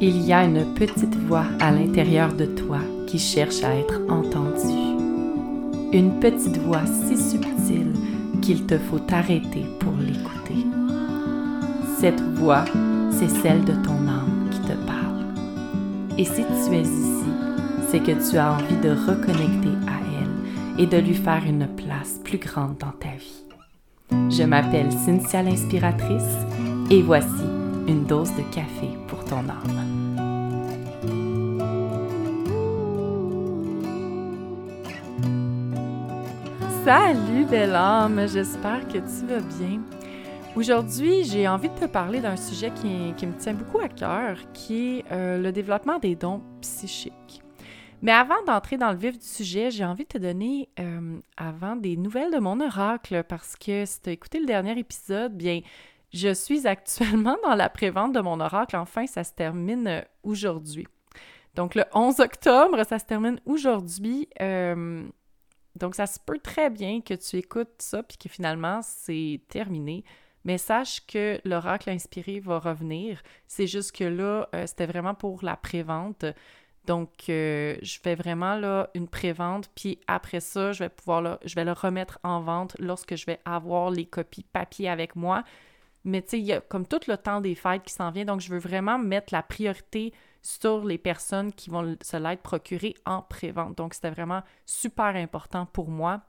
Il y a une petite voix à l'intérieur de toi qui cherche à être entendue. Une petite voix si subtile qu'il te faut t'arrêter pour l'écouter. Cette voix, c'est celle de ton âme qui te parle. Et si tu es ici, c'est que tu as envie de reconnecter à elle et de lui faire une place plus grande dans ta vie. Je m'appelle Cynthia l'inspiratrice et voici une dose de café pour ton âme. Salut belle âme, j'espère que tu vas bien. Aujourd'hui, j'ai envie de te parler d'un sujet qui, me tient beaucoup à cœur, qui est euh, le développement des dons psychiques. Mais avant d'entrer dans le vif du sujet, j'ai envie de te donner euh, avant des nouvelles de mon oracle parce que si tu as écouté le dernier épisode, bien, je suis actuellement dans la prévente de mon oracle. Enfin, ça se termine euh, aujourd'hui. Donc, le 11 octobre, ça se termine aujourd'hui. Donc, ça se peut très bien que tu écoutes ça puis que finalement, c'est terminé. Mais sache que l'oracle inspiré va revenir. C'est juste que là, c'était vraiment pour la prévente. Donc, euh, je fais vraiment là une prévente, puis après ça, je vais pouvoir je vais le remettre en vente lorsque je vais avoir les copies papier avec moi. Mais tu sais, il y a comme tout le temps des fêtes qui s'en vient, donc je veux vraiment mettre la priorité sur les personnes qui vont se l'être procurées en prévente. Donc, c'était vraiment super important pour moi.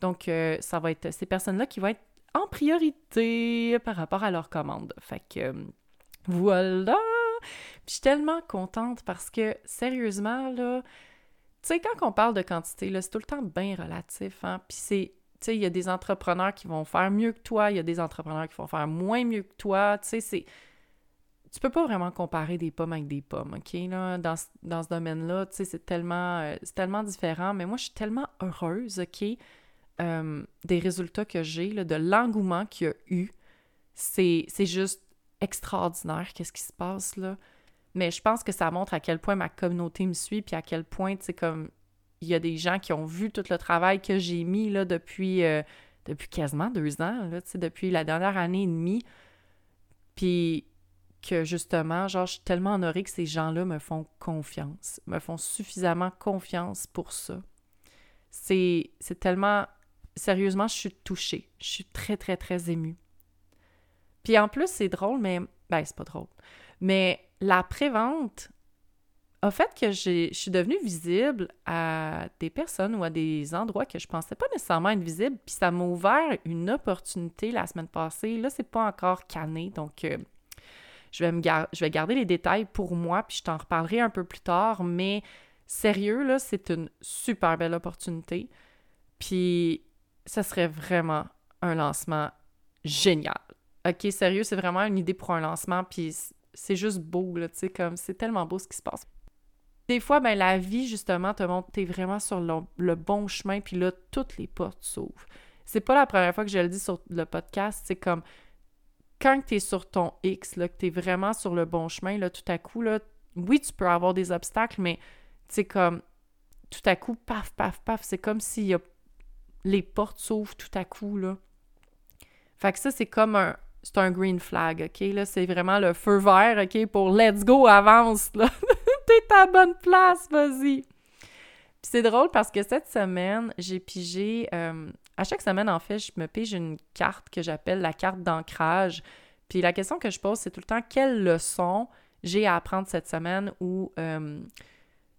Donc, euh, ça va être ces personnes-là qui vont être en priorité par rapport à leur commande. Fait que euh, voilà! je suis tellement contente parce que, sérieusement, là, tu sais, quand on parle de quantité, là, c'est tout le temps bien relatif, hein. Puis c'est, tu sais, il y a des entrepreneurs qui vont faire mieux que toi, il y a des entrepreneurs qui vont faire moins mieux que toi, tu sais, c'est... Tu peux pas vraiment comparer des pommes avec des pommes, OK? Là, dans, dans ce domaine-là, tu sais, c'est tellement, euh, c'est tellement différent, mais moi, je suis tellement heureuse, OK? Euh, des résultats que j'ai, de l'engouement qu'il y a eu. C'est juste extraordinaire, qu'est-ce qui se passe, là mais je pense que ça montre à quel point ma communauté me suit, puis à quel point, tu sais, comme il y a des gens qui ont vu tout le travail que j'ai mis là depuis, euh, depuis quasiment deux ans, là, tu sais, depuis la dernière année et demie. Puis que justement, genre, je suis tellement honorée que ces gens-là me font confiance, me font suffisamment confiance pour ça. C'est, tellement... Sérieusement, je suis touchée. Je suis très, très, très émue. Puis en plus, c'est drôle, mais... Ben, c'est pas drôle. Mais la prévente a fait que je suis devenue visible à des personnes ou à des endroits que je pensais pas nécessairement être visible, puis ça m'a ouvert une opportunité la semaine passée. Là, c'est pas encore canné, donc euh, je, vais garder les détails pour moi, puis je t'en reparlerai un peu plus tard, mais sérieux, là, c'est une super belle opportunité. Puis ça serait vraiment un lancement génial. OK, sérieux, c'est vraiment une idée pour un lancement, puis c'est juste beau, là, tu sais, comme c'est tellement beau ce qui se passe. Des fois, ben, la vie, justement, te montre t'es vraiment sur le, bon chemin, puis là, toutes les portes s'ouvrent. C'est pas la première fois que je le dis sur le podcast, c'est comme quand t'es sur ton X, là, que t'es vraiment sur le bon chemin, là, tout à coup, là, oui, tu peux avoir des obstacles, mais c'est comme tout à coup, paf, paf, paf, c'est comme si y a... les portes s'ouvrent tout à coup, là. Fait que ça, c'est comme un, c'est un green flag, OK? Là, c'est vraiment le feu vert, OK? Pour let's go, avance, là. T'es à bonne place, vas-y. Puis c'est drôle parce que cette semaine, j'ai pigé... Euh, à chaque semaine, en fait, je me pige une carte que j'appelle la carte d'ancrage. Puis la question que je pose, c'est tout le temps quelle leçon j'ai à apprendre cette semaine ou... Euh,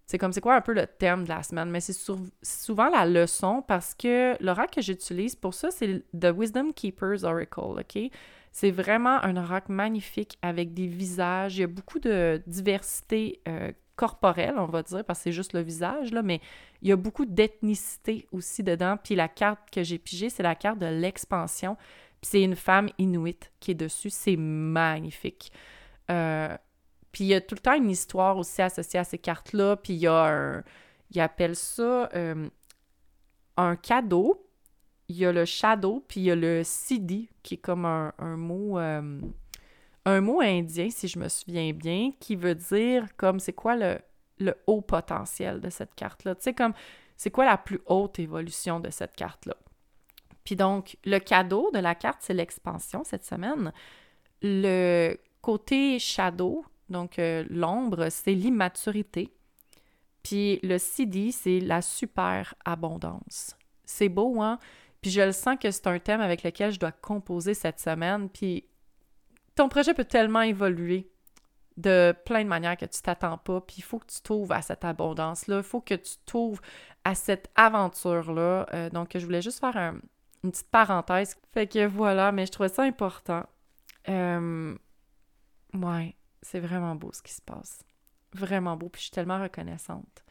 c'est comme c'est quoi un peu le thème de la semaine, mais c'est souvent la leçon parce que l'oracle que j'utilise pour ça, c'est The Wisdom Keepers Oracle, OK? C'est vraiment un oracle magnifique avec des visages. Il y a beaucoup de diversité euh, corporelle, on va dire, parce que c'est juste le visage, là, mais il y a beaucoup d'ethnicité aussi dedans. Puis la carte que j'ai pigée, c'est la carte de l'expansion. Puis c'est une femme inuite qui est dessus. C'est magnifique. Euh, puis il y a tout le temps une histoire aussi associée à ces cartes-là. Puis il y a un. Il appelle ça euh, un cadeau il y a le shadow, puis il y a le siddhi, qui est comme un, mot euh, un mot indien, si je me souviens bien, qui veut dire comme c'est quoi le, le haut potentiel de cette carte-là. Tu sais, comme c'est quoi la plus haute évolution de cette carte-là? Puis donc, le cadeau de la carte, c'est l'expansion cette semaine. Le côté shadow, Donc, euh, l'ombre, c'est l'immaturité. Puis le CD, c'est la super abondance. C'est beau, hein? Puis je le sens que c'est un thème avec lequel je dois composer cette semaine. Puis ton projet peut tellement évoluer de plein de manières que tu t'attends pas. Puis il faut que tu t'ouvres à cette abondance-là. Il faut que tu t'ouvres à cette aventure-là. Euh, donc, je voulais juste faire une petite parenthèse. Fait que voilà, mais je trouvais ça important. Euh, ouais, c'est vraiment beau ce qui se passe. Vraiment beau. Puis je suis tellement reconnaissante.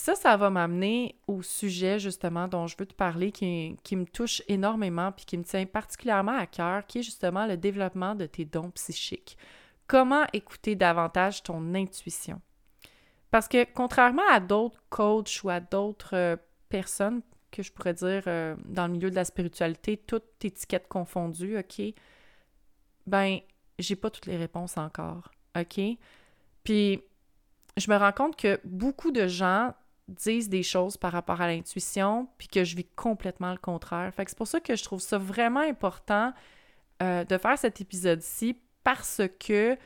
Ça, ça va m'amener au sujet justement dont je veux te parler, qui, me touche énormément, puis qui me tient particulièrement à cœur, qui est justement le développement de tes dons psychiques. Comment écouter davantage ton intuition? Parce que contrairement à d'autres coachs ou à d'autres euh, personnes que je pourrais dire euh, dans le milieu de la spiritualité, toutes étiquettes confondues, OK? Ben, j'ai pas toutes les réponses encore, OK? Puis, je me rends compte que beaucoup de gens disent des choses par rapport à l'intuition, puis que je vis complètement le contraire. Fait que c'est pour ça que je trouve ça vraiment important euh, de faire cet épisode-ci parce que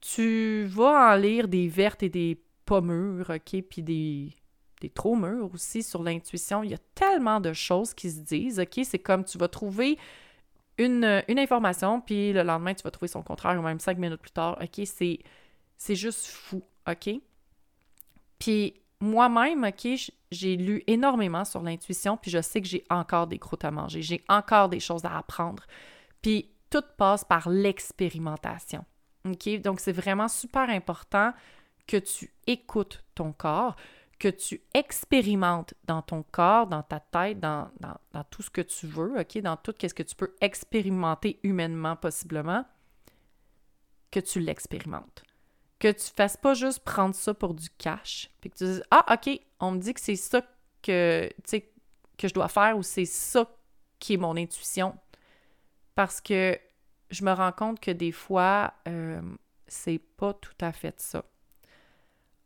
tu vas en lire des vertes et des pas mûres, OK, puis des, des trop mûres aussi sur l'intuition. Il y a tellement de choses qui se disent, OK? C'est comme tu vas trouver une, une, information, puis le lendemain, tu vas trouver son contraire, ou même cinq minutes plus tard, OK? C'est, c'est juste fou, OK? Puis moi-même, OK, j'ai lu énormément sur l'intuition, puis je sais que j'ai encore des croûtes à manger, j'ai encore des choses à apprendre. Puis tout passe par l'expérimentation. OK? Donc, c'est vraiment super important que tu écoutes ton corps, que tu expérimentes dans ton corps, dans ta tête, dans, dans, tout ce que tu veux, OK? Dans tout ce que tu peux expérimenter humainement, possiblement, que tu l'expérimentes. Que tu fasses pas juste prendre ça pour du cash, puis que tu dises Ah, OK, on me dit que c'est ça que, que je dois faire ou c'est ça qui est mon intuition parce que je me rends compte que des fois, euh, c'est pas tout à fait ça.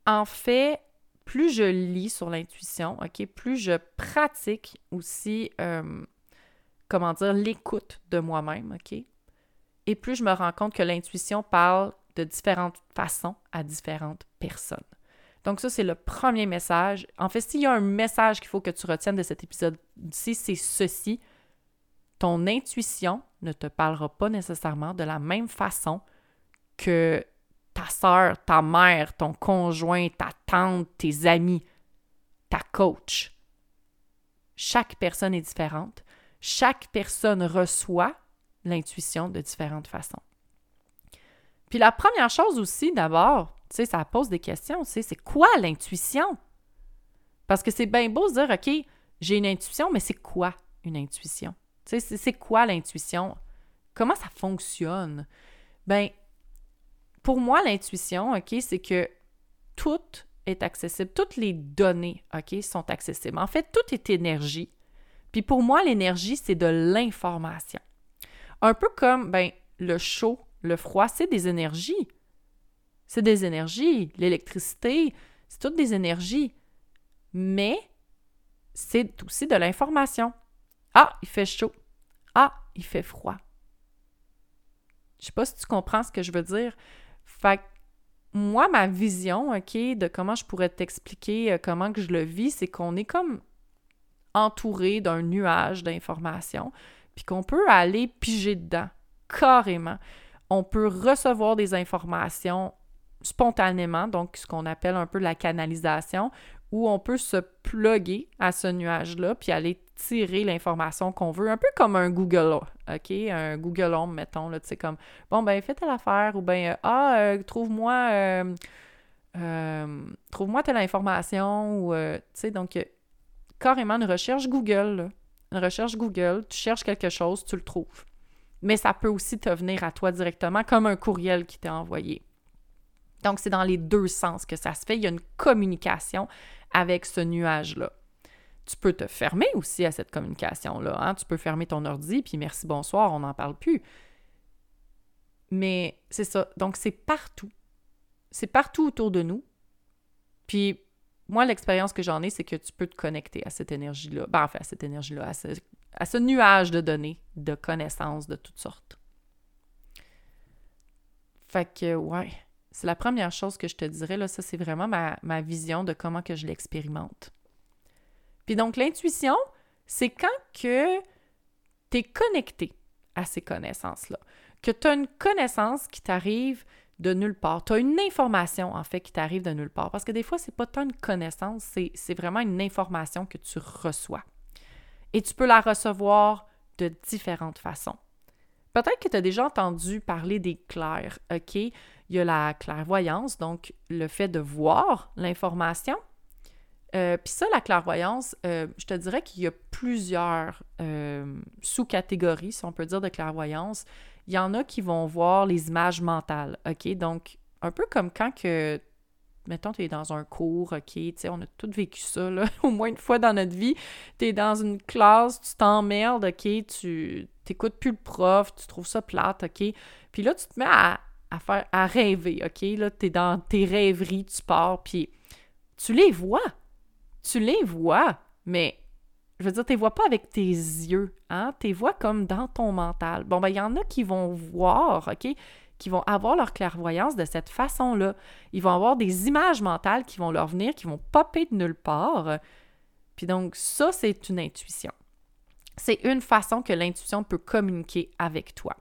En fait, plus je lis sur l'intuition, OK, plus je pratique aussi, euh, comment dire, l'écoute de moi-même, OK, et plus je me rends compte que l'intuition parle de différentes façons à différentes personnes. Donc ça, c'est le premier message. En fait, s'il y a un message qu'il faut que tu retiennes de cet épisode-ci, c'est ceci ton intuition ne te parlera pas nécessairement de la même façon que ta sœur, ta mère, ton conjoint, ta tante, tes amis, ta coach. Chaque personne est différente. Chaque personne reçoit l'intuition de différentes façons. Puis la première chose aussi, d'abord, tu sais, ça pose des questions, tu sais, c'est quoi l'intuition? Parce que c'est bien beau de dire, OK, j'ai une intuition, mais c'est quoi une intuition? Tu sais, c'est quoi l'intuition? Comment ça fonctionne? Ben, pour moi, l'intuition, OK, c'est que tout est accessible, toutes les données, OK, sont accessibles. En fait, tout est énergie. Puis pour moi, l'énergie, c'est de l'information. Un peu comme, ben, le chaud, le froid, c'est des énergies. C'est des énergies. L'électricité, c'est toutes des énergies. Mais c'est aussi de l'information. Ah, il fait chaud. Ah, il fait froid. Je sais pas si tu comprends ce que je veux dire. Fait moi, ma vision, OK, de comment je pourrais t'expliquer euh, comment que je le vis, c'est qu'on est comme entouré d'un nuage d'informations, puis qu'on peut aller piger dedans, carrément. On peut recevoir des informations spontanément, donc ce qu'on appelle un peu la canalisation, où on peut se plugger à ce nuage-là, puis aller tirer l'information qu'on veut, un peu comme un Google, OK? Un Google Home, mettons, là, tu sais, comme, bon, ben, fais telle affaire, ou ben, euh, ah, euh, trouve-moi, euh, trouve-moi telle information, ou, tu sais, donc, carrément une recherche Google, une recherche Google, tu cherches quelque chose, tu le trouves. Mais ça peut aussi te venir à toi directement, comme un courriel qui t'est envoyé. Donc, c'est dans les deux sens que ça se fait. Il y a une communication avec ce nuage-là. Tu peux te fermer aussi à cette communication-là. Hein. Tu peux fermer ton ordi, puis merci, bonsoir, on n'en parle plus. Mais c'est ça. Donc, c'est partout. C'est partout autour de nous. Puis, moi, l'expérience que j'en ai, c'est que tu peux te connecter à cette énergie-là. Ben, enfin, à cette énergie-là, à ce, à ce nuage de données, de connaissances de toutes sortes. Fait que, ouais, c'est la première chose que je te dirais, là, ça, c'est vraiment ma, vision de comment que je l'expérimente. Puis donc, l'intuition, c'est quand que tu es connecté à ces connaissances-là, que tu as une connaissance qui t'arrive de nulle part. Tu as une information, en fait, qui t'arrive de nulle part. Parce que des fois, c'est pas tant une connaissance, c'est vraiment une information que tu reçois. Et tu peux la recevoir de différentes façons. Peut-être que tu as déjà entendu parler des clairs, OK? Il y a la clairvoyance, donc le fait de voir l'information. Euh, Puis ça, la clairvoyance, euh, je te dirais qu'il y a plusieurs euh, sous-catégories, si on peut dire, de clairvoyance. Il y en a qui vont voir les images mentales, OK? Donc, un peu comme quand que, mettons, tu es dans un cours, OK? Tu sais, on a tous vécu ça, là, au moins une fois dans notre vie. Tu es dans une classe, tu t'emmerdes, OK? Tu n'écoutes plus le prof, tu trouves ça plate, OK? Puis là, tu te mets à, faire, à rêver, OK? Là, tu es dans tes rêveries, tu pars, puis tu les vois. Tu les vois, mais je veux dire, tu les vois pas avec tes yeux, hein? Tu les vois comme dans ton mental. Bon, ben, il y en a qui vont voir, OK? Qui vont avoir leur clairvoyance de cette façon-là. Ils vont avoir des images mentales qui vont leur venir, qui vont popper de nulle part. Puis donc, ça, c'est une intuition. C'est une façon que l'intuition peut communiquer avec toi.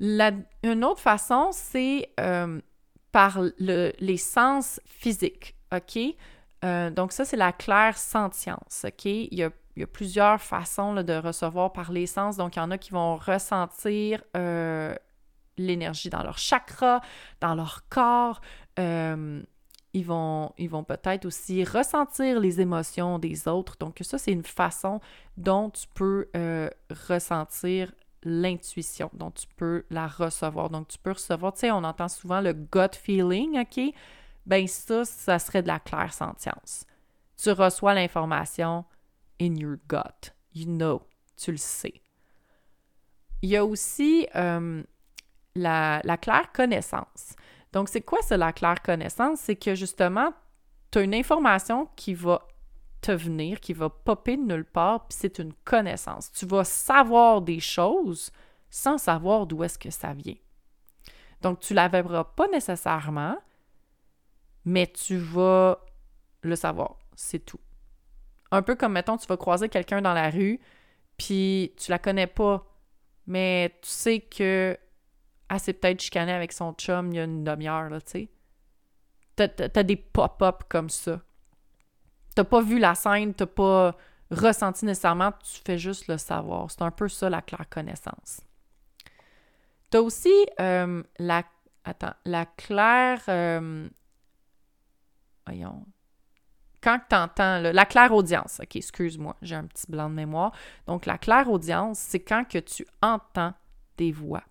une autre façon, c'est euh, par les sens physiques, OK? Euh, donc ça, c'est la claire sentience, OK? Il a, plusieurs façons de recevoir par les sens. Donc, il y en a qui vont ressentir euh, l'énergie dans leur chakra, dans leur corps. Euh, ils vont, ils vont peut-être aussi ressentir les émotions des autres. Donc, ça, c'est une façon dont tu peux ressentir l'intuition, dont tu peux la recevoir. Donc, tu peux recevoir, tu sais, on entend souvent le gut feeling, OK? ben ça, ça serait de la claire sentience. Tu reçois l'information in your gut. You know, tu le sais. Il y a aussi euh, la, la, claire connaissance. Donc, c'est quoi ça, la claire connaissance? C'est que justement, tu as une information qui va te venir, qui va popper de nulle part, puis c'est une connaissance. Tu vas savoir des choses sans savoir d'où est-ce que ça vient. Donc, tu ne la pas nécessairement, mais tu vas le savoir, c'est tout. Un peu comme, mettons, tu vas croiser quelqu'un dans la rue, puis tu la connais pas, mais tu sais que ah, c'est peut-être chicané avec son chum il y a une demi-heure, là, tu sais. T'as, des pop-up comme ça. T'as pas vu la scène, t'as pas ressenti nécessairement, tu fais juste le savoir. C'est un peu ça, la claire connaissance. T'as aussi euh, la... Attends, la claire... Euh, voyons, quand tu entends la claire audience, OK, excuse-moi, j'ai un petit blanc de mémoire. Donc, la claire audience, c'est quand que tu entends des voix.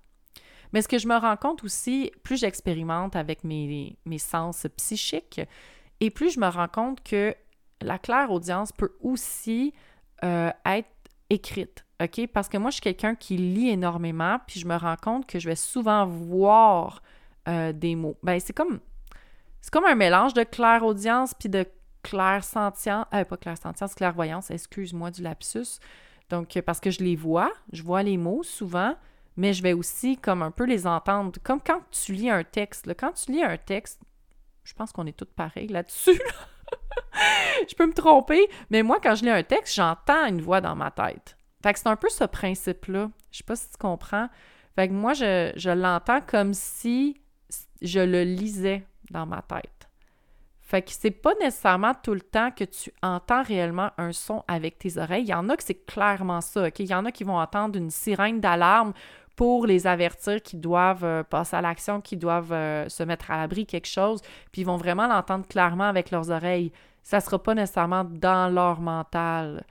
Mais ce que je me rends compte aussi, plus j'expérimente avec mes, mes sens psychiques, et plus je me rends compte que la claire audience peut aussi euh, être écrite, OK? Parce que moi, je suis quelqu'un qui lit énormément, puis je me rends compte que je vais souvent voir euh, des mots. Ben, c'est comme c'est comme un mélange de claire audience puis de claire sentience, euh, pas claire sentience, clairvoyance, excuse-moi du lapsus. Donc, parce que je les vois, je vois les mots souvent, mais je vais aussi comme un peu les entendre. Comme quand tu lis un texte. Quand tu lis un texte, je pense qu'on est tous pareils là-dessus. je peux me tromper, mais moi, quand je lis un texte, j'entends une voix dans ma tête. Fait que c'est un peu ce principe-là. Je sais pas si tu comprends. Fait que moi, je, je l'entends comme si je le lisais dans ma tête. Fait que c'est pas nécessairement tout le temps que tu entends réellement un son avec tes oreilles. Il y en a que c'est clairement ça? Il y en a qui vont entendre une sirène d'alarme pour les avertir qu'ils doivent euh, passer à l'action, qu'ils doivent euh, se mettre à l'abri quelque chose, puis ils vont vraiment l'entendre clairement avec leurs oreilles. Ça sera pas nécessairement dans leur mental.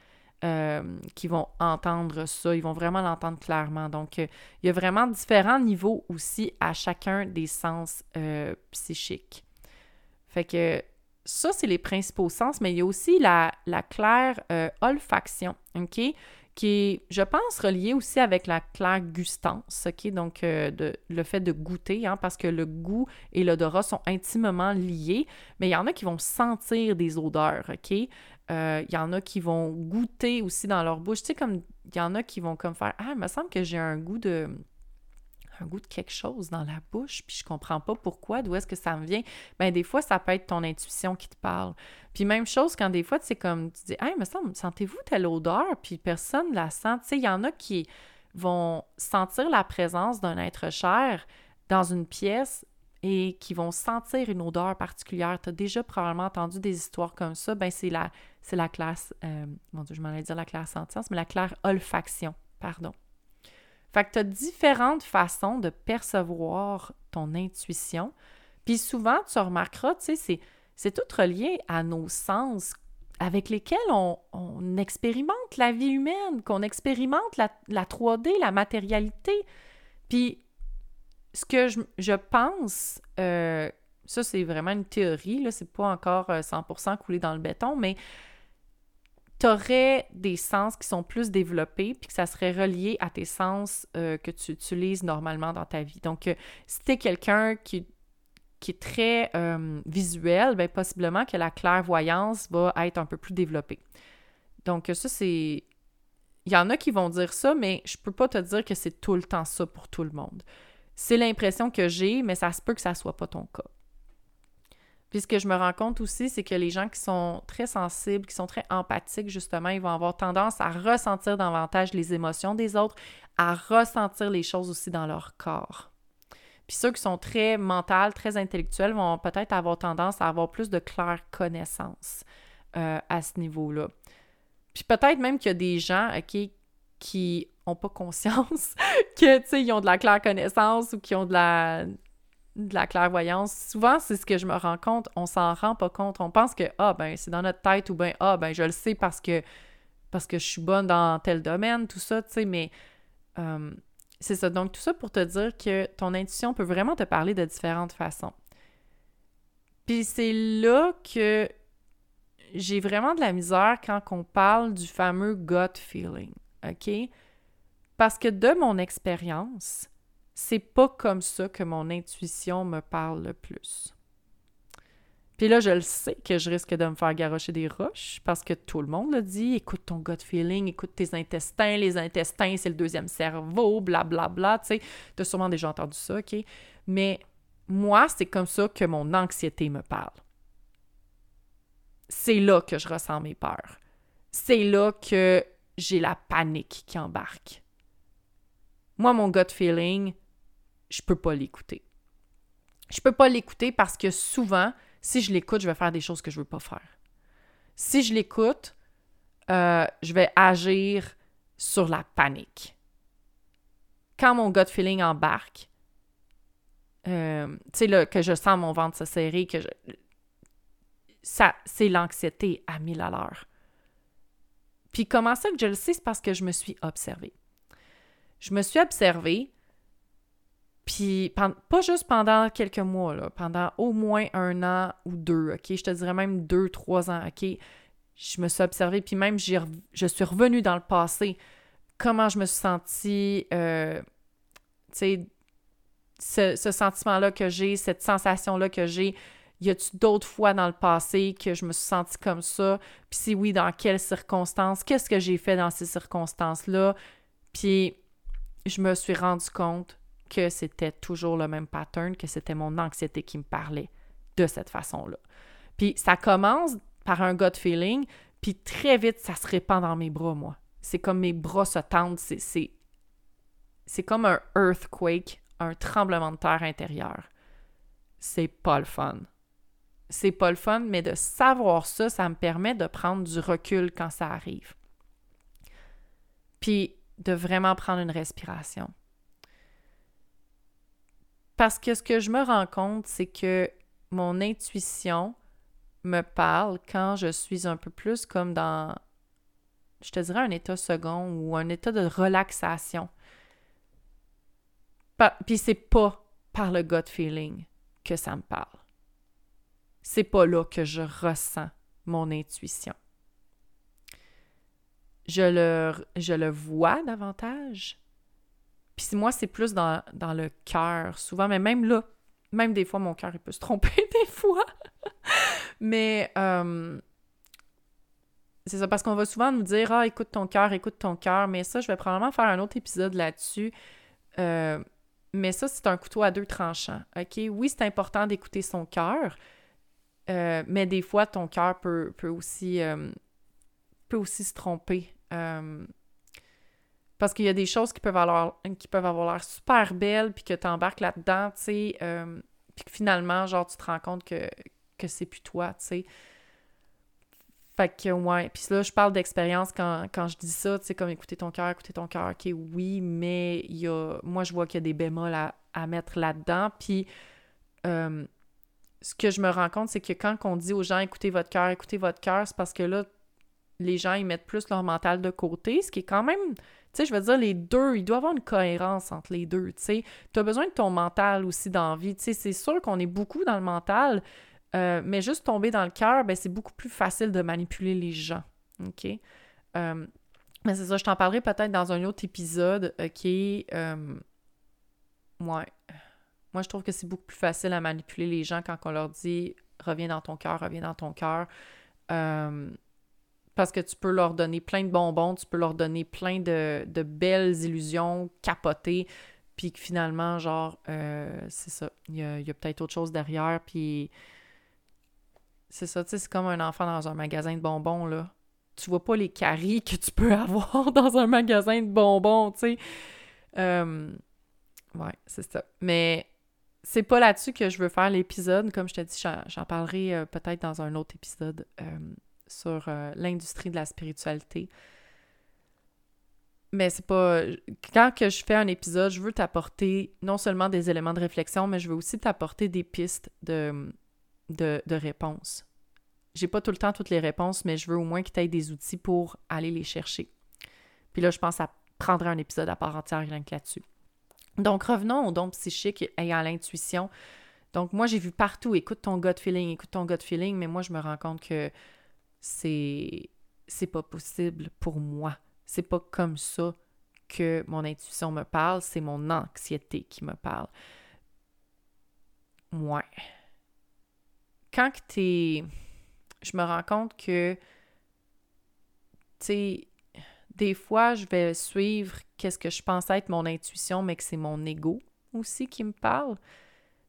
Euh, qu'ils vont entendre ça, ils vont vraiment l'entendre clairement. Donc, il y a vraiment différents niveaux aussi à chacun des sens psychiques. Fait que ça, c'est les principaux sens, mais il y a aussi la, la claire euh, olfaction, OK? Qui est, je pense, reliée aussi avec la claire gustance, OK? Donc, euh, de, le fait de goûter, hein, parce que le goût et l'odorat sont intimement liés, mais il y en a qui vont sentir des odeurs, OK? Euh, il y en a qui vont goûter aussi dans leur bouche. Tu sais, comme il y en a qui vont comme faire Ah, il me semble que j'ai un goût de un goût de quelque chose dans la bouche, puis je comprends pas pourquoi, d'où est-ce que ça me vient. Ben des fois, ça peut être ton intuition qui te parle. Puis même chose quand des fois, c'est comme, tu dis, hey, me semble, sentez-vous telle odeur, puis personne la sent. Tu sais, il y en a qui vont sentir la présence d'un être cher dans une pièce et qui vont sentir une odeur particulière. Tu as déjà probablement entendu des histoires comme ça. Ben c'est la, c'est la classe, euh, mon Dieu, je m'en allais dire la classe sentience, mais la claire olfaction, pardon. Fait que tu as différentes façons de percevoir ton intuition. Puis souvent, tu remarqueras, tu sais, c'est, tout relié à nos sens avec lesquels on, expérimente la vie humaine, qu'on expérimente la, 3D, la matérialité. Puis ce que je, pense, euh, ça c'est vraiment une théorie, là, c'est pas encore 100% euh, coulé dans le béton, mais tu aurais des sens qui sont plus développés, puis que ça serait relié à tes sens euh, que tu utilises normalement dans ta vie. Donc, euh, si tu es quelqu'un qui, qui, est très euh, visuel, bien, possiblement que la clairvoyance va être un peu plus développée. Donc, ça, c'est. Il y en a qui vont dire ça, mais je peux pas te dire que c'est tout le temps ça pour tout le monde. C'est l'impression que j'ai, mais ça se peut que ça soit pas ton cas. Puis ce que je me rends compte aussi, c'est que les gens qui sont très sensibles, qui sont très empathiques, justement, ils vont avoir tendance à ressentir davantage les émotions des autres, à ressentir les choses aussi dans leur corps. Puis ceux qui sont très mentales, très intellectuels vont peut-être avoir tendance à avoir plus de claire connaissance euh, à ce niveau-là. Puis peut-être même qu'il y a des gens, OK, qui n'ont pas conscience que, tu sais, ils ont de la claire connaissance ou qui ont de la de la clairvoyance, souvent, c'est ce que je me rends compte, on s'en rend pas compte. On pense que, ah, ben, c'est dans notre tête ou ben, ah, ben, je le sais parce que, parce que je suis bonne dans tel domaine, tout ça, tu sais, mais euh, c'est ça. Donc, tout ça pour te dire que ton intuition peut vraiment te parler de différentes façons. Puis c'est là que j'ai vraiment de la misère quand on parle du fameux gut feeling, OK? Parce que de mon expérience, c'est pas comme ça que mon intuition me parle le plus. Puis là, je le sais que je risque de me faire garrocher des roches parce que tout le monde le dit. Écoute ton gut feeling, écoute tes intestins. Les intestins, c'est le deuxième cerveau, blablabla. Bla, bla, tu sais, tu as sûrement déjà entendu ça, OK? Mais moi, c'est comme ça que mon anxiété me parle. C'est là que je ressens mes peurs. C'est là que j'ai la panique qui embarque. Moi, mon gut feeling, je peux pas l'écouter. Je peux pas l'écouter parce que souvent, si je l'écoute, je vais faire des choses que je veux pas faire. Si je l'écoute, euh, je vais agir sur la panique. Quand mon gut feeling embarque, euh, tu sais, que je sens mon ventre se serrer, que je... Ça, c'est l'anxiété à mille à l'heure. Puis comment ça que je le sais? C'est parce que je me suis observée. Je me suis observée, puis, pas juste pendant quelques mois, là, pendant au moins un an ou deux, OK? Je te dirais même deux, trois ans, OK? Je me suis observée, puis même je suis revenue dans le passé, comment je me suis sentie, euh, tu sais, ce, sentiment-là que j'ai, cette sensation-là que j'ai, y a-tu d'autres fois dans le passé que je me suis sentie comme ça? Puis si oui, dans quelles circonstances? Qu'est-ce que j'ai fait dans ces circonstances-là? Puis je me suis rendu compte que c'était toujours le même pattern, que c'était mon anxiété qui me parlait de cette façon-là. Puis ça commence par un gut feeling, puis très vite, ça se répand dans mes bras, moi. C'est comme mes bras se tendent, c'est, comme un earthquake, un tremblement de terre intérieur. C'est pas le fun. C'est pas le fun, mais de savoir ça, ça me permet de prendre du recul quand ça arrive. Puis de vraiment prendre une respiration. Parce que ce que je me rends compte, c'est que mon intuition me parle quand je suis un peu plus comme dans, je te dirais, un état second ou un état de relaxation. Puis c'est pas par le gut feeling que ça me parle. C'est pas là que je ressens mon intuition. Je le, je le vois davantage, puis moi, c'est plus dans, le cœur, souvent, mais même là, même des fois, mon cœur, il peut se tromper des fois. mais euh, c'est ça, parce qu'on va souvent nous dire Ah, écoute ton cœur, écoute ton cœur, mais ça, je vais probablement faire un autre épisode là-dessus. Euh, mais ça, c'est un couteau à deux tranchants. OK? Oui, c'est important d'écouter son cœur, euh, mais des fois, ton cœur peut, peut, aussi, peut aussi se tromper. Euh, parce qu'il y a des choses qui peuvent avoir, qui peuvent avoir l'air super belles, puis que tu embarques là-dedans, tu sais, puis que finalement, genre, tu te rends compte que, que c'est plus toi, tu sais. Fait que, ouais. Puis là, je parle d'expérience quand, je dis ça, tu sais, comme écouter ton cœur, écouter ton cœur, ok, oui, mais il y a, moi, je vois qu'il y a des bémols à, mettre là-dedans. Puis, euh, ce que je me rends compte, c'est que quand on dit aux gens écoutez votre cœur, écoutez votre cœur, c'est parce que là, les gens, ils mettent plus leur mental de côté, ce qui est quand même, tu sais, je veux dire, les deux, il doit y avoir une cohérence entre les deux, tu sais. Tu as besoin de ton mental aussi d'envie, tu sais, c'est sûr qu'on est beaucoup dans le mental, euh, mais juste tomber dans le cœur, ben, c'est beaucoup plus facile de manipuler les gens. OK? Euh, mais c'est ça, je t'en parlerai peut-être dans un autre épisode qui euh, ouais. Moi, je trouve que c'est beaucoup plus facile à manipuler les gens quand on leur dit reviens dans ton cœur, reviens dans ton cœur. Parce que tu peux leur donner plein de bonbons, tu peux leur donner plein de, belles illusions capotées, puis que finalement, genre, c'est ça, il y a, a peut-être autre chose derrière, puis c'est ça, tu sais, c'est comme un enfant dans un magasin de bonbons, là. Tu vois pas les caries que tu peux avoir dans un magasin de bonbons, tu sais. Euh, ouais, c'est ça. Mais c'est pas là-dessus que je veux faire l'épisode. Comme je te dis, j'en parlerai euh, peut-être dans un autre épisode euh, sur l'industrie de la spiritualité. Mais c'est pas. Quand que je fais un épisode, je veux t'apporter non seulement des éléments de réflexion, mais je veux aussi t'apporter des pistes de, de, de réponses. J'ai pas tout le temps toutes les réponses, mais je veux au moins que tu aies des outils pour aller les chercher. Puis là, je pense à prendre un épisode à part entière rien là-dessus. Donc, revenons au don psychique et à l'intuition. Donc, moi, j'ai vu partout, écoute ton gut feeling, écoute ton gut feeling, mais moi, je me rends compte que c'est pas possible pour moi. C'est pas comme ça que mon intuition me parle, c'est mon anxiété qui me parle. Ouais quand tu Je me rends compte que, tu sais, des fois, je vais suivre qu'est-ce que je pense être mon intuition, mais que c'est mon ego aussi qui me parle.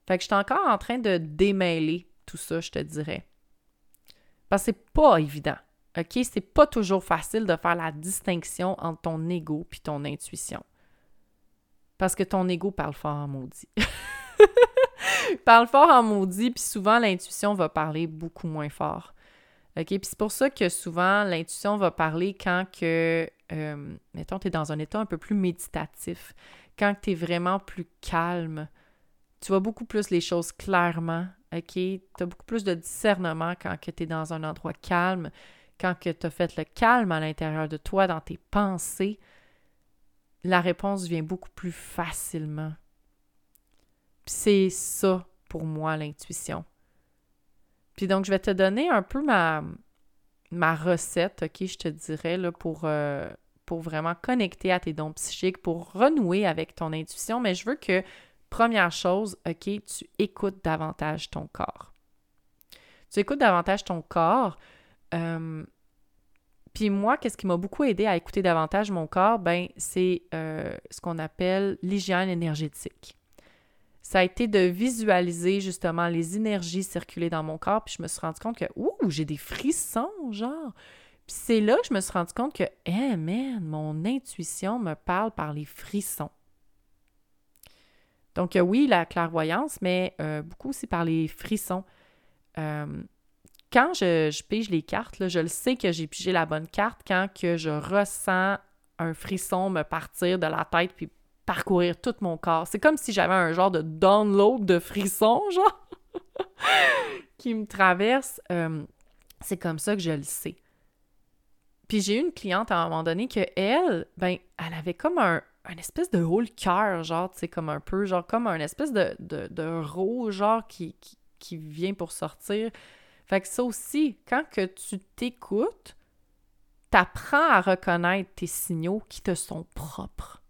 Fait que je suis encore en train de démêler tout ça, je te dirais. Parce que c'est pas évident. OK? C'est pas toujours facile de faire la distinction entre ton ego puis ton intuition. Parce que ton ego parle fort en maudit. parle fort en maudit, puis souvent l'intuition va parler beaucoup moins fort. OK? Puis c'est pour ça que souvent l'intuition va parler quand que, euh, mettons, tu es dans un état un peu plus méditatif, quand tu es vraiment plus calme. Tu vois beaucoup plus les choses clairement, OK? Tu as beaucoup plus de discernement quand tu es dans un endroit calme, quand tu as fait le calme à l'intérieur de toi, dans tes pensées. La réponse vient beaucoup plus facilement c'est ça pour moi l'intuition. Puis donc, je vais te donner un peu ma, ma recette, OK, je te dirais, là, pour, euh, pour vraiment connecter à tes dons psychiques, pour renouer avec ton intuition. Mais je veux que, première chose, OK, tu écoutes davantage ton corps. Tu écoutes davantage ton corps. Euh, puis moi, qu'est-ce qui m'a beaucoup aidé à écouter davantage mon corps? Ben, c'est euh, ce qu'on appelle l'hygiène énergétique ça a été de visualiser justement les énergies circuler dans mon corps, puis je me suis rendu compte que, ouh, j'ai des frissons, genre. Puis c'est là que je me suis rendu compte que, eh man, mon intuition me parle par les frissons. Donc, euh, oui, la clairvoyance, mais euh, beaucoup aussi par les frissons. Euh, quand je, pige les cartes, je le sais que j'ai pigé la bonne carte quand que je ressens un frisson me partir de la tête puis parcourir tout mon corps. C'est comme si j'avais un genre de download de frissons, genre, qui me traverse. C'est comme ça que je le sais. Puis j'ai eu une cliente à un moment donné que elle, ben, elle avait comme un, espèce de haut cœur, genre, tu sais, comme un peu, genre, comme un espèce de, de, genre, qui, qui, qui vient pour sortir. Fait que ça aussi, quand que tu t'écoutes, t'apprends à reconnaître tes signaux qui te sont propres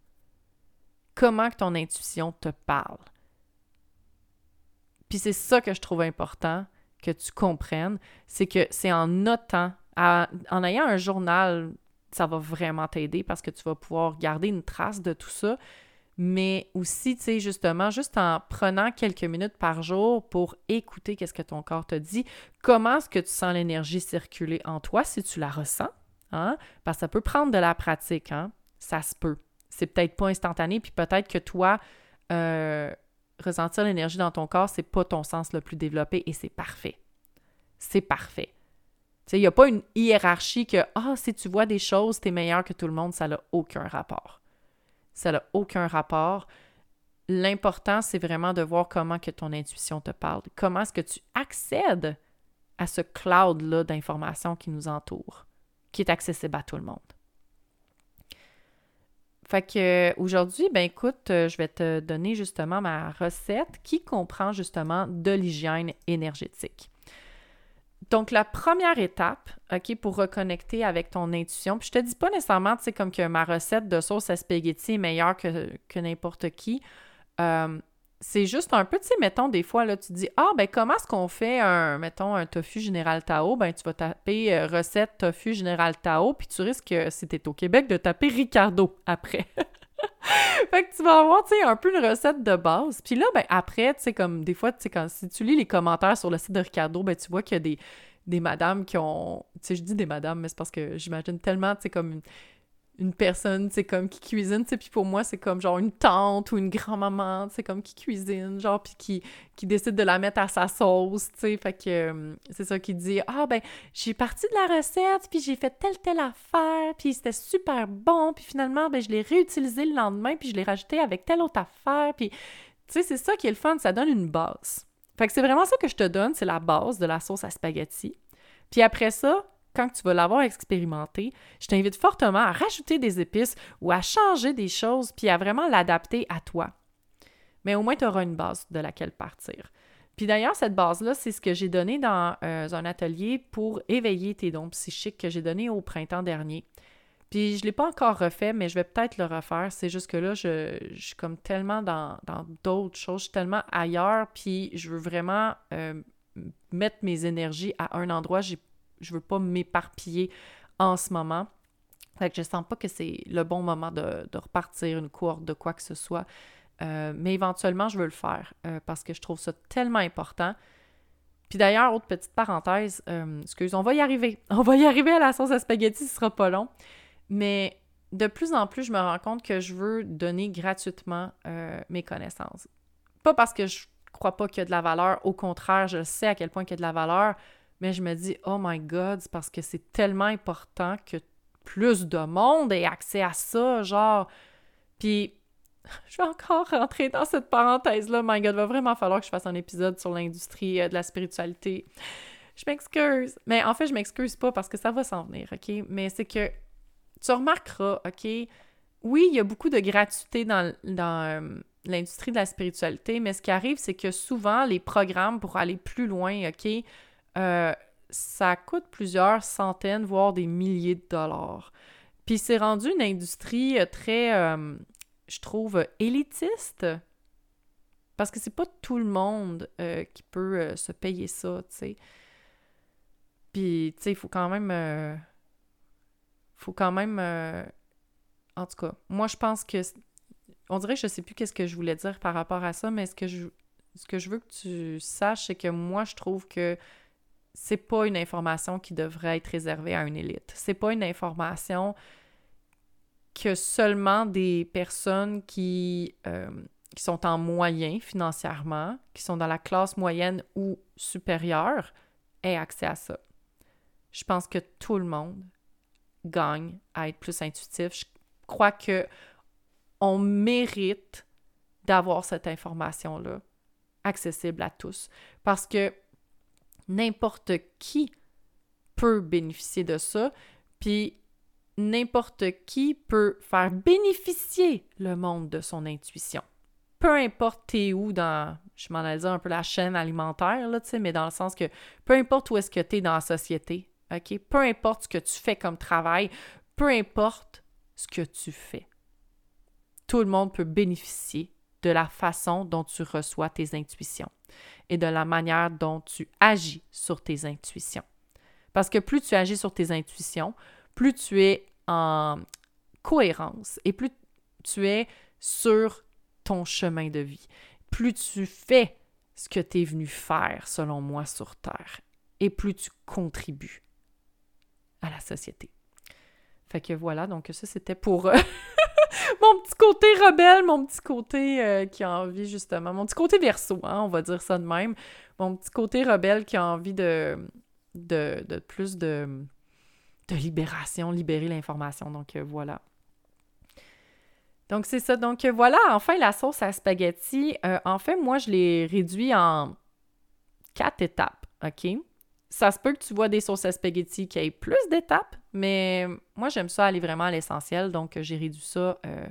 comment que ton intuition te parle. Puis c'est ça que je trouve important que tu comprennes, c'est que c'est en notant, en ayant un journal, ça va vraiment t'aider parce que tu vas pouvoir garder une trace de tout ça. mais aussi, tu sais, justement, juste en prenant quelques minutes par jour pour écouter qu'est-ce que ton corps te dit, comment est-ce que tu sens l'énergie circuler en toi si tu la ressens, hein? Parce que ça peut prendre de la pratique, hein? Ça se peut. C'est peut-être pas instantané, puis peut-être que toi, euh, ressentir l'énergie dans ton corps, c'est pas ton sens le plus développé et c'est parfait. C'est parfait. Il n'y a pas une hiérarchie que, ah, si tu vois des choses, tu es meilleur que tout le monde, ça n'a aucun rapport. Ça n'a aucun rapport. L'important, c'est vraiment de voir comment que ton intuition te parle. Comment est-ce que tu accèdes à ce cloud-là d'informations qui nous entoure, qui est accessible à tout le monde. Fait que aujourd'hui, ben écoute, euh, je vais te donner justement ma recette qui comprend justement de l'hygiène énergétique. Donc, la première étape, OK, pour reconnecter avec ton intuition, puis je te dis pas nécessairement, tu sais, comme que ma recette de sauce à spaghetti est meilleure que, n'importe qui. Euh, c'est juste un peu, tu sais, mettons, des fois, là, tu dis, ah, ben, comment est-ce qu'on fait un, mettons, un tofu général Tao? Ben, tu vas taper euh, recette tofu général Tao, puis tu risques, si t'es au Québec, de taper Ricardo après. fait que tu vas avoir, tu sais, un peu une recette de base. Puis là, ben, après, tu sais, comme des fois, tu sais, quand si tu lis les commentaires sur le site de Ricardo, ben, tu vois qu'il y a des, des madames qui ont. Tu sais, je dis des madames, mais c'est parce que j'imagine tellement, tu sais, comme une personne, c'est comme qui cuisine, tu puis pour moi, c'est comme genre une tante ou une grand-maman, c'est comme qui cuisine, genre, puis qui, qui décide de la mettre à sa sauce, tu sais, fait que euh, c'est ça qui dit « Ah, ben, j'ai parti de la recette, puis j'ai fait telle, telle affaire, puis c'était super bon, puis finalement, ben, je l'ai réutilisé le lendemain, puis je l'ai rajouté avec telle autre affaire, puis, tu sais, c'est ça qui est le fun, ça donne une base. Fait que c'est vraiment ça que je te donne, c'est la base de la sauce à spaghetti. Puis après ça, quand tu vas l'avoir expérimenté, je t'invite fortement à rajouter des épices ou à changer des choses, puis à vraiment l'adapter à toi. Mais au moins, tu auras une base de laquelle partir. Puis d'ailleurs, cette base-là, c'est ce que j'ai donné dans euh, un atelier pour éveiller tes dons psychiques que j'ai donné au printemps dernier. Puis je ne l'ai pas encore refait, mais je vais peut-être le refaire. C'est juste que là, je, suis comme tellement dans d'autres choses, je suis tellement ailleurs, puis je veux vraiment euh, mettre mes énergies à un endroit. Je veux pas m'éparpiller en ce moment. Fait que je sens pas que c'est le bon moment de, repartir une courte de quoi que ce soit. Euh, mais éventuellement, je veux le faire euh, parce que je trouve ça tellement important. Puis d'ailleurs, autre petite parenthèse, euh, excuse, on va y arriver. On va y arriver à la sauce à spaghetti, ce sera pas long. Mais de plus en plus, je me rends compte que je veux donner gratuitement mes connaissances. Pas parce que je crois pas qu'il y a de la valeur, au contraire, je sais à quel point il y a de la valeur, mais je me dis, oh my God, c'est parce que c'est tellement important que plus de monde ait accès à ça, genre. Puis, je vais encore rentrer dans cette parenthèse-là. My God, va vraiment falloir que je fasse un épisode sur l'industrie euh, de la spiritualité. Je m'excuse. Mais en fait, je m'excuse pas parce que ça va s'en venir, OK? Mais c'est que tu remarqueras, OK? Oui, il y a beaucoup de gratuité dans, dans euh, l'industrie de la spiritualité, mais ce qui arrive, c'est que souvent, les programmes pour aller plus loin, OK? Euh, ça coûte plusieurs centaines, voire des milliers de dollars. Puis c'est rendu une industrie euh, très, euh, je trouve, élitiste. Parce que c'est pas tout le monde qui peut se payer ça, tu sais. Puis, tu sais, il faut quand même... faut quand même... en tout cas, moi, je pense que... On dirait que je sais plus qu'est-ce que je voulais dire par rapport à ça, mais ce que je, ce que je veux que tu saches, c'est que moi, je trouve que c'est pas une information qui devrait être réservée à une élite. C'est pas une information que seulement des personnes qui, euh, qui sont en moyen financièrement, qui sont dans la classe moyenne ou supérieure, aient accès à ça. Je pense que tout le monde gagne à être plus intuitif. Je crois que on mérite d'avoir cette information-là accessible à tous. Parce que n'importe qui peut bénéficier de ça, puis n'importe qui peut faire bénéficier le monde de son intuition. Peu importe t'es où dans, je m'en allais dire un peu la chaîne alimentaire, là, mais dans le sens que peu importe où est-ce que tu es dans la société? Peu importe ce que tu fais comme travail, peu importe ce que tu fais. Tout le monde peut bénéficier de la façon dont tu reçois tes intuitions et de la manière dont tu agis sur tes intuitions. Parce que plus tu agis sur tes intuitions, plus tu es en cohérence et plus tu es sur ton chemin de vie. Plus tu fais ce que tu es venu faire, selon moi, sur Terre, et plus tu contribues à la société. Fait que voilà, donc ça c'était pour euh, mon petit côté rebelle, mon petit côté euh, qui a envie justement, mon petit côté verso, hein, on va dire ça de même, mon petit côté rebelle qui a envie de, plus de, libération, libérer l'information. Donc euh, voilà. Donc c'est ça. Donc voilà, enfin la sauce à spaghetti. en fait, moi je l'ai réduit en quatre étapes, OK? ça se peut que tu vois des sauces à spaghetti qui aient plus d'étapes, mais moi, j'aime ça aller vraiment à l'essentiel, donc j'ai réduit ça euh,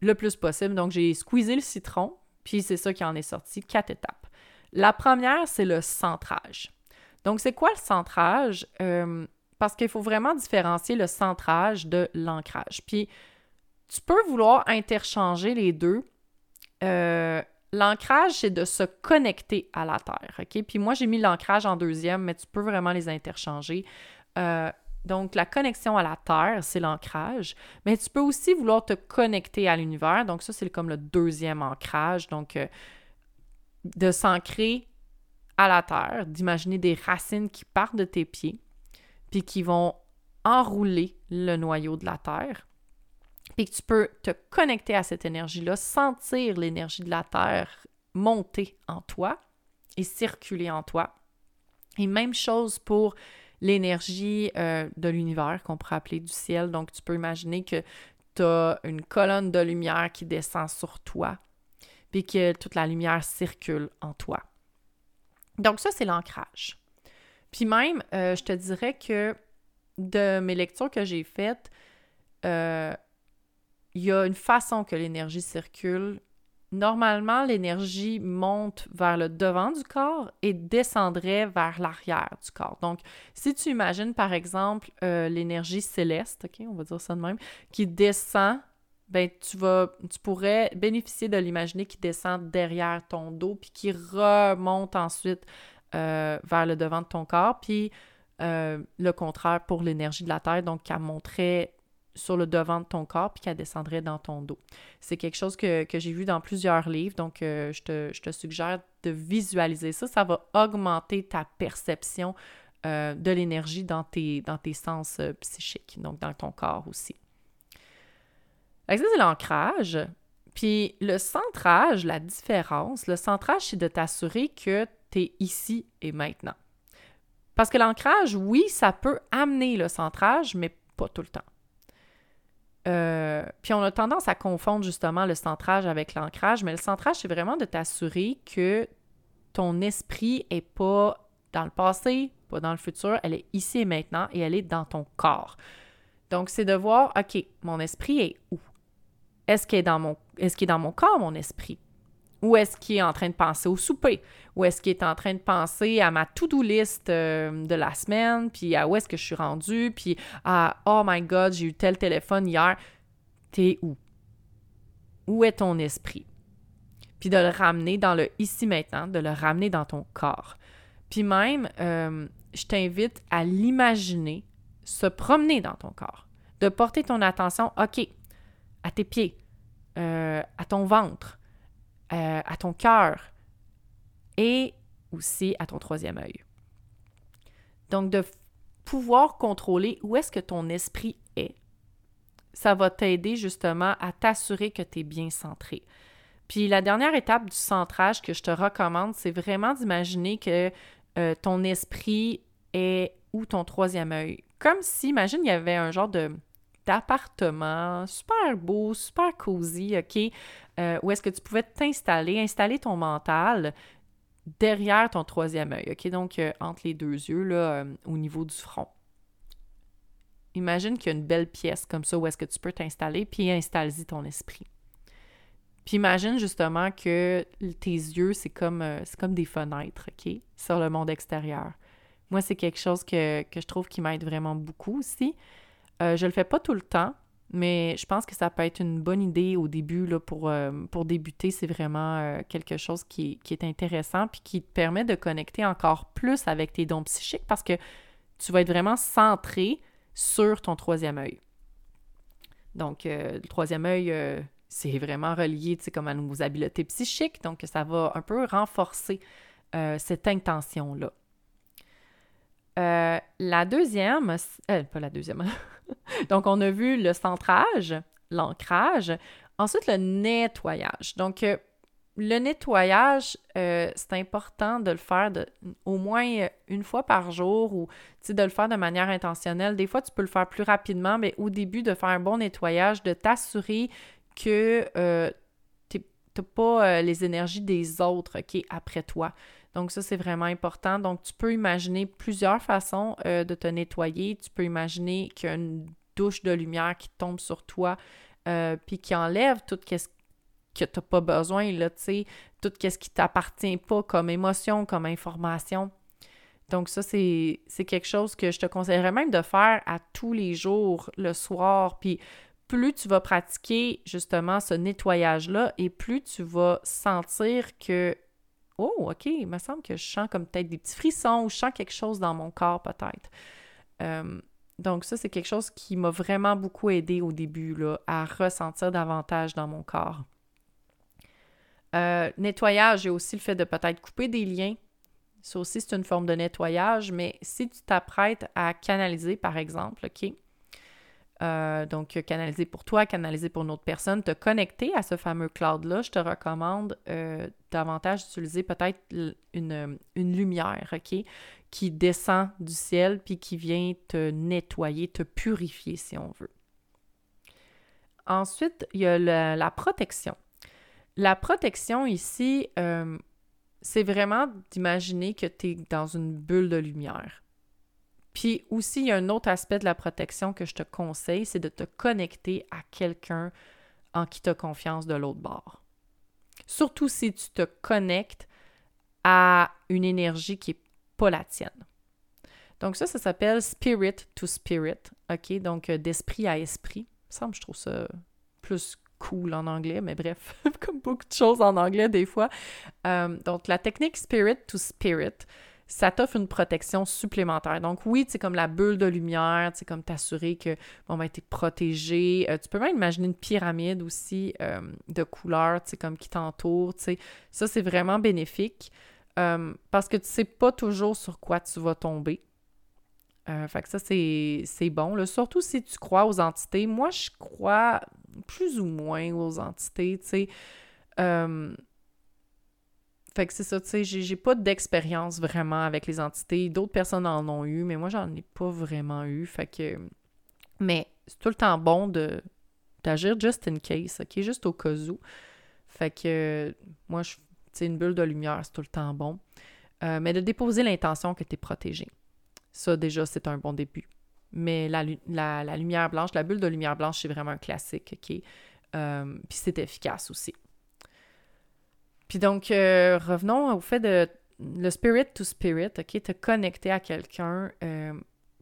le plus possible. Donc, j'ai squeezé le citron, puis c'est ça qui en est sorti, quatre étapes. La première, c'est le centrage. Donc, c'est quoi le centrage? Euh, parce qu'il faut vraiment différencier le centrage de l'ancrage. Puis, tu peux vouloir interchanger les deux. Euh, L'ancrage, c'est de se connecter à la Terre, OK? Puis moi, j'ai mis l'ancrage en deuxième, mais tu peux vraiment les interchanger. Euh, donc, la connexion à la Terre, c'est l'ancrage, mais tu peux aussi vouloir te connecter à l'univers. Donc, ça, c'est comme le deuxième ancrage. Donc, euh, de s'ancrer à la Terre, d'imaginer des racines qui partent de tes pieds, puis qui vont enrouler le noyau de la Terre puis que tu peux te connecter à cette énergie-là, sentir l'énergie de la Terre monter en toi et circuler en toi. Et même chose pour l'énergie euh, de l'univers qu'on pourrait appeler du ciel. Donc, tu peux imaginer que tu as une colonne de lumière qui descend sur toi, puis que toute la lumière circule en toi. Donc, ça, c'est l'ancrage. Puis même, euh, je te dirais que de mes lectures que j'ai faites, euh, il y a une façon que l'énergie circule. Normalement, l'énergie monte vers le devant du corps et descendrait vers l'arrière du corps. Donc, si tu imagines, par exemple, euh, l'énergie céleste, OK, on va dire ça de même, qui descend, ben, tu vas, tu pourrais bénéficier de l'imaginer qui descend derrière ton dos puis qui remonte ensuite euh, vers le devant de ton corps. Puis, euh, le contraire pour l'énergie de la Terre, donc qui monterait sur le devant de ton corps puis qu'elle descendrait dans ton dos. C'est quelque chose que, j'ai vu dans plusieurs livres, donc euh, je, te, suggère de visualiser ça. Ça va augmenter ta perception euh, de l'énergie dans tes, dans tes sens euh, psychiques, donc dans ton corps aussi. Ça, c'est l'ancrage. Puis le centrage, la différence, le centrage, c'est de t'assurer que tu es ici et maintenant. Parce que l'ancrage, oui, ça peut amener le centrage, mais pas tout le temps. Euh, puis on a tendance à confondre justement le centrage avec l'ancrage, mais le centrage, c'est vraiment de t'assurer que ton esprit est pas dans le passé, pas dans le futur, elle est ici et maintenant et elle est dans ton corps. Donc, c'est de voir, OK, mon esprit est où? Est-ce qu'il est, dans mon, est, qu'il est dans mon corps, mon esprit? Ou est-ce qu'il est en train de penser au souper? Ou est-ce qu'il est en train de penser à ma to-do list euh, de la semaine, puis à où est-ce que je suis rendu, puis à Oh my God, j'ai eu tel téléphone hier. T'es où? Où est ton esprit? Puis de le ramener dans le ici maintenant, de le ramener dans ton corps. Puis même, euh, je t'invite à l'imaginer se promener dans ton corps, de porter ton attention, OK, à tes pieds, euh, à ton ventre, euh, à ton cœur et aussi à ton troisième œil. Donc, de pouvoir contrôler où est-ce que ton esprit est, ça va t'aider justement à t'assurer que tu es bien centré. Puis la dernière étape du centrage que je te recommande, c'est vraiment d'imaginer que euh, ton esprit est ou ton troisième œil. Comme si, imagine, il y avait un genre de d'appartement super beau, super cosy, OK? Euh, où est-ce que tu pouvais t'installer, installer ton mental derrière ton troisième œil, OK? Donc, euh, entre les deux yeux, là, euh, au niveau du front. Imagine qu'il y a une belle pièce comme ça où est-ce que tu peux t'installer, puis installe-y ton esprit. Puis imagine justement que tes yeux, c'est comme, c'est comme des fenêtres, OK? Sur le monde extérieur. Moi, c'est quelque chose que, que je trouve qui m'aide vraiment beaucoup aussi. Euh, je le fais pas tout le temps, mais je pense que ça peut être une bonne idée au début là, pour, euh, pour débuter. C'est vraiment euh, quelque chose qui, est intéressant puis qui te permet de connecter encore plus avec tes dons psychiques parce que tu vas être vraiment centré sur ton troisième œil. Donc, le troisième œil, c'est vraiment relié, comme à nos habiletés psychiques, donc ça va un peu renforcer cette intention-là. La deuxième, euh, pas la deuxième, donc on a vu le centrage, l'ancrage, ensuite le nettoyage. Donc, le nettoyage, c'est important de le faire au moins une fois par jour ou de le faire de manière intentionnelle. Des fois, tu peux le faire plus rapidement, mais au début, de faire un bon nettoyage, de t'assurer que euh, tu n'as pas euh, les énergies des autres qui après toi. Donc ça, c'est vraiment important. Donc tu peux imaginer plusieurs façons euh, de te nettoyer. Tu peux imaginer qu'il y a une douche de lumière qui tombe sur toi, puis qui enlève tout ce que tu n'as pas besoin, là, tu sais, tout ce qui t'appartient pas comme émotion, comme information. Donc ça, c'est quelque chose que je te conseillerais même de faire à tous les jours, le soir, puis plus tu vas pratiquer justement ce nettoyage-là et plus tu vas sentir que Oh, OK, il me semble que je sens comme peut-être des petits frissons ou je sens quelque chose dans mon corps peut-être. Euh, donc ça, c'est quelque chose qui m'a vraiment beaucoup aidé au début là, à ressentir davantage dans mon corps. Euh, nettoyage et aussi le fait de peut-être couper des liens. Ça aussi, c'est une forme de nettoyage, mais si tu t'apprêtes à canaliser, par exemple, OK, euh, donc, canaliser pour toi, canaliser pour une autre personne, te connecter à ce fameux cloud-là, je te recommande euh, davantage d'utiliser peut-être une, une, lumière, OK, qui descend du ciel puis qui vient te nettoyer, te purifier, si on veut. Ensuite, il y a la protection. La protection ici, euh, c'est vraiment d'imaginer que tu es dans une bulle de lumière. Puis aussi, il y a un autre aspect de la protection que je te conseille, c'est de te connecter à quelqu'un en qui tu as confiance de l'autre bord. Surtout si tu te connectes à une énergie qui n'est pas la tienne. Donc ça, ça s'appelle spirit to spirit, OK? Donc euh, d'esprit à esprit. Il me semble je trouve ça plus cool en anglais, mais bref, comme beaucoup de choses en anglais des fois. Euh, donc la technique spirit to spirit, ça t'offre une protection supplémentaire. Donc oui, c'est comme la bulle de lumière, c'est comme t'assurer que bon ben protégé. Euh, tu peux même imaginer une pyramide aussi euh, de couleurs, tu comme qui t'entoure, tu. Ça c'est vraiment bénéfique euh, parce que tu sais pas toujours sur quoi tu vas tomber. fait que ça, c'est bon. Surtout si tu crois aux entités. Moi, je crois plus ou moins aux entités. Fait que c'est ça, tu sais, j'ai pas d'expérience vraiment avec les entités. D'autres personnes en ont eu, mais moi, j'en ai pas vraiment eu. Fait que. Mais c'est tout le temps bon de d'agir just in case, OK? Juste au cas où. Fait que moi, je, une bulle de lumière, c'est tout le temps bon. Euh, mais de déposer l'intention que tu es protégé. Ça, déjà, c'est un bon début. Mais la, la, lumière blanche, la bulle de lumière blanche, c'est vraiment un classique, OK? Euh, puis c'est efficace aussi. Puis donc, euh, revenons au fait de le spirit to spirit, OK, te connecter à quelqu'un. Euh,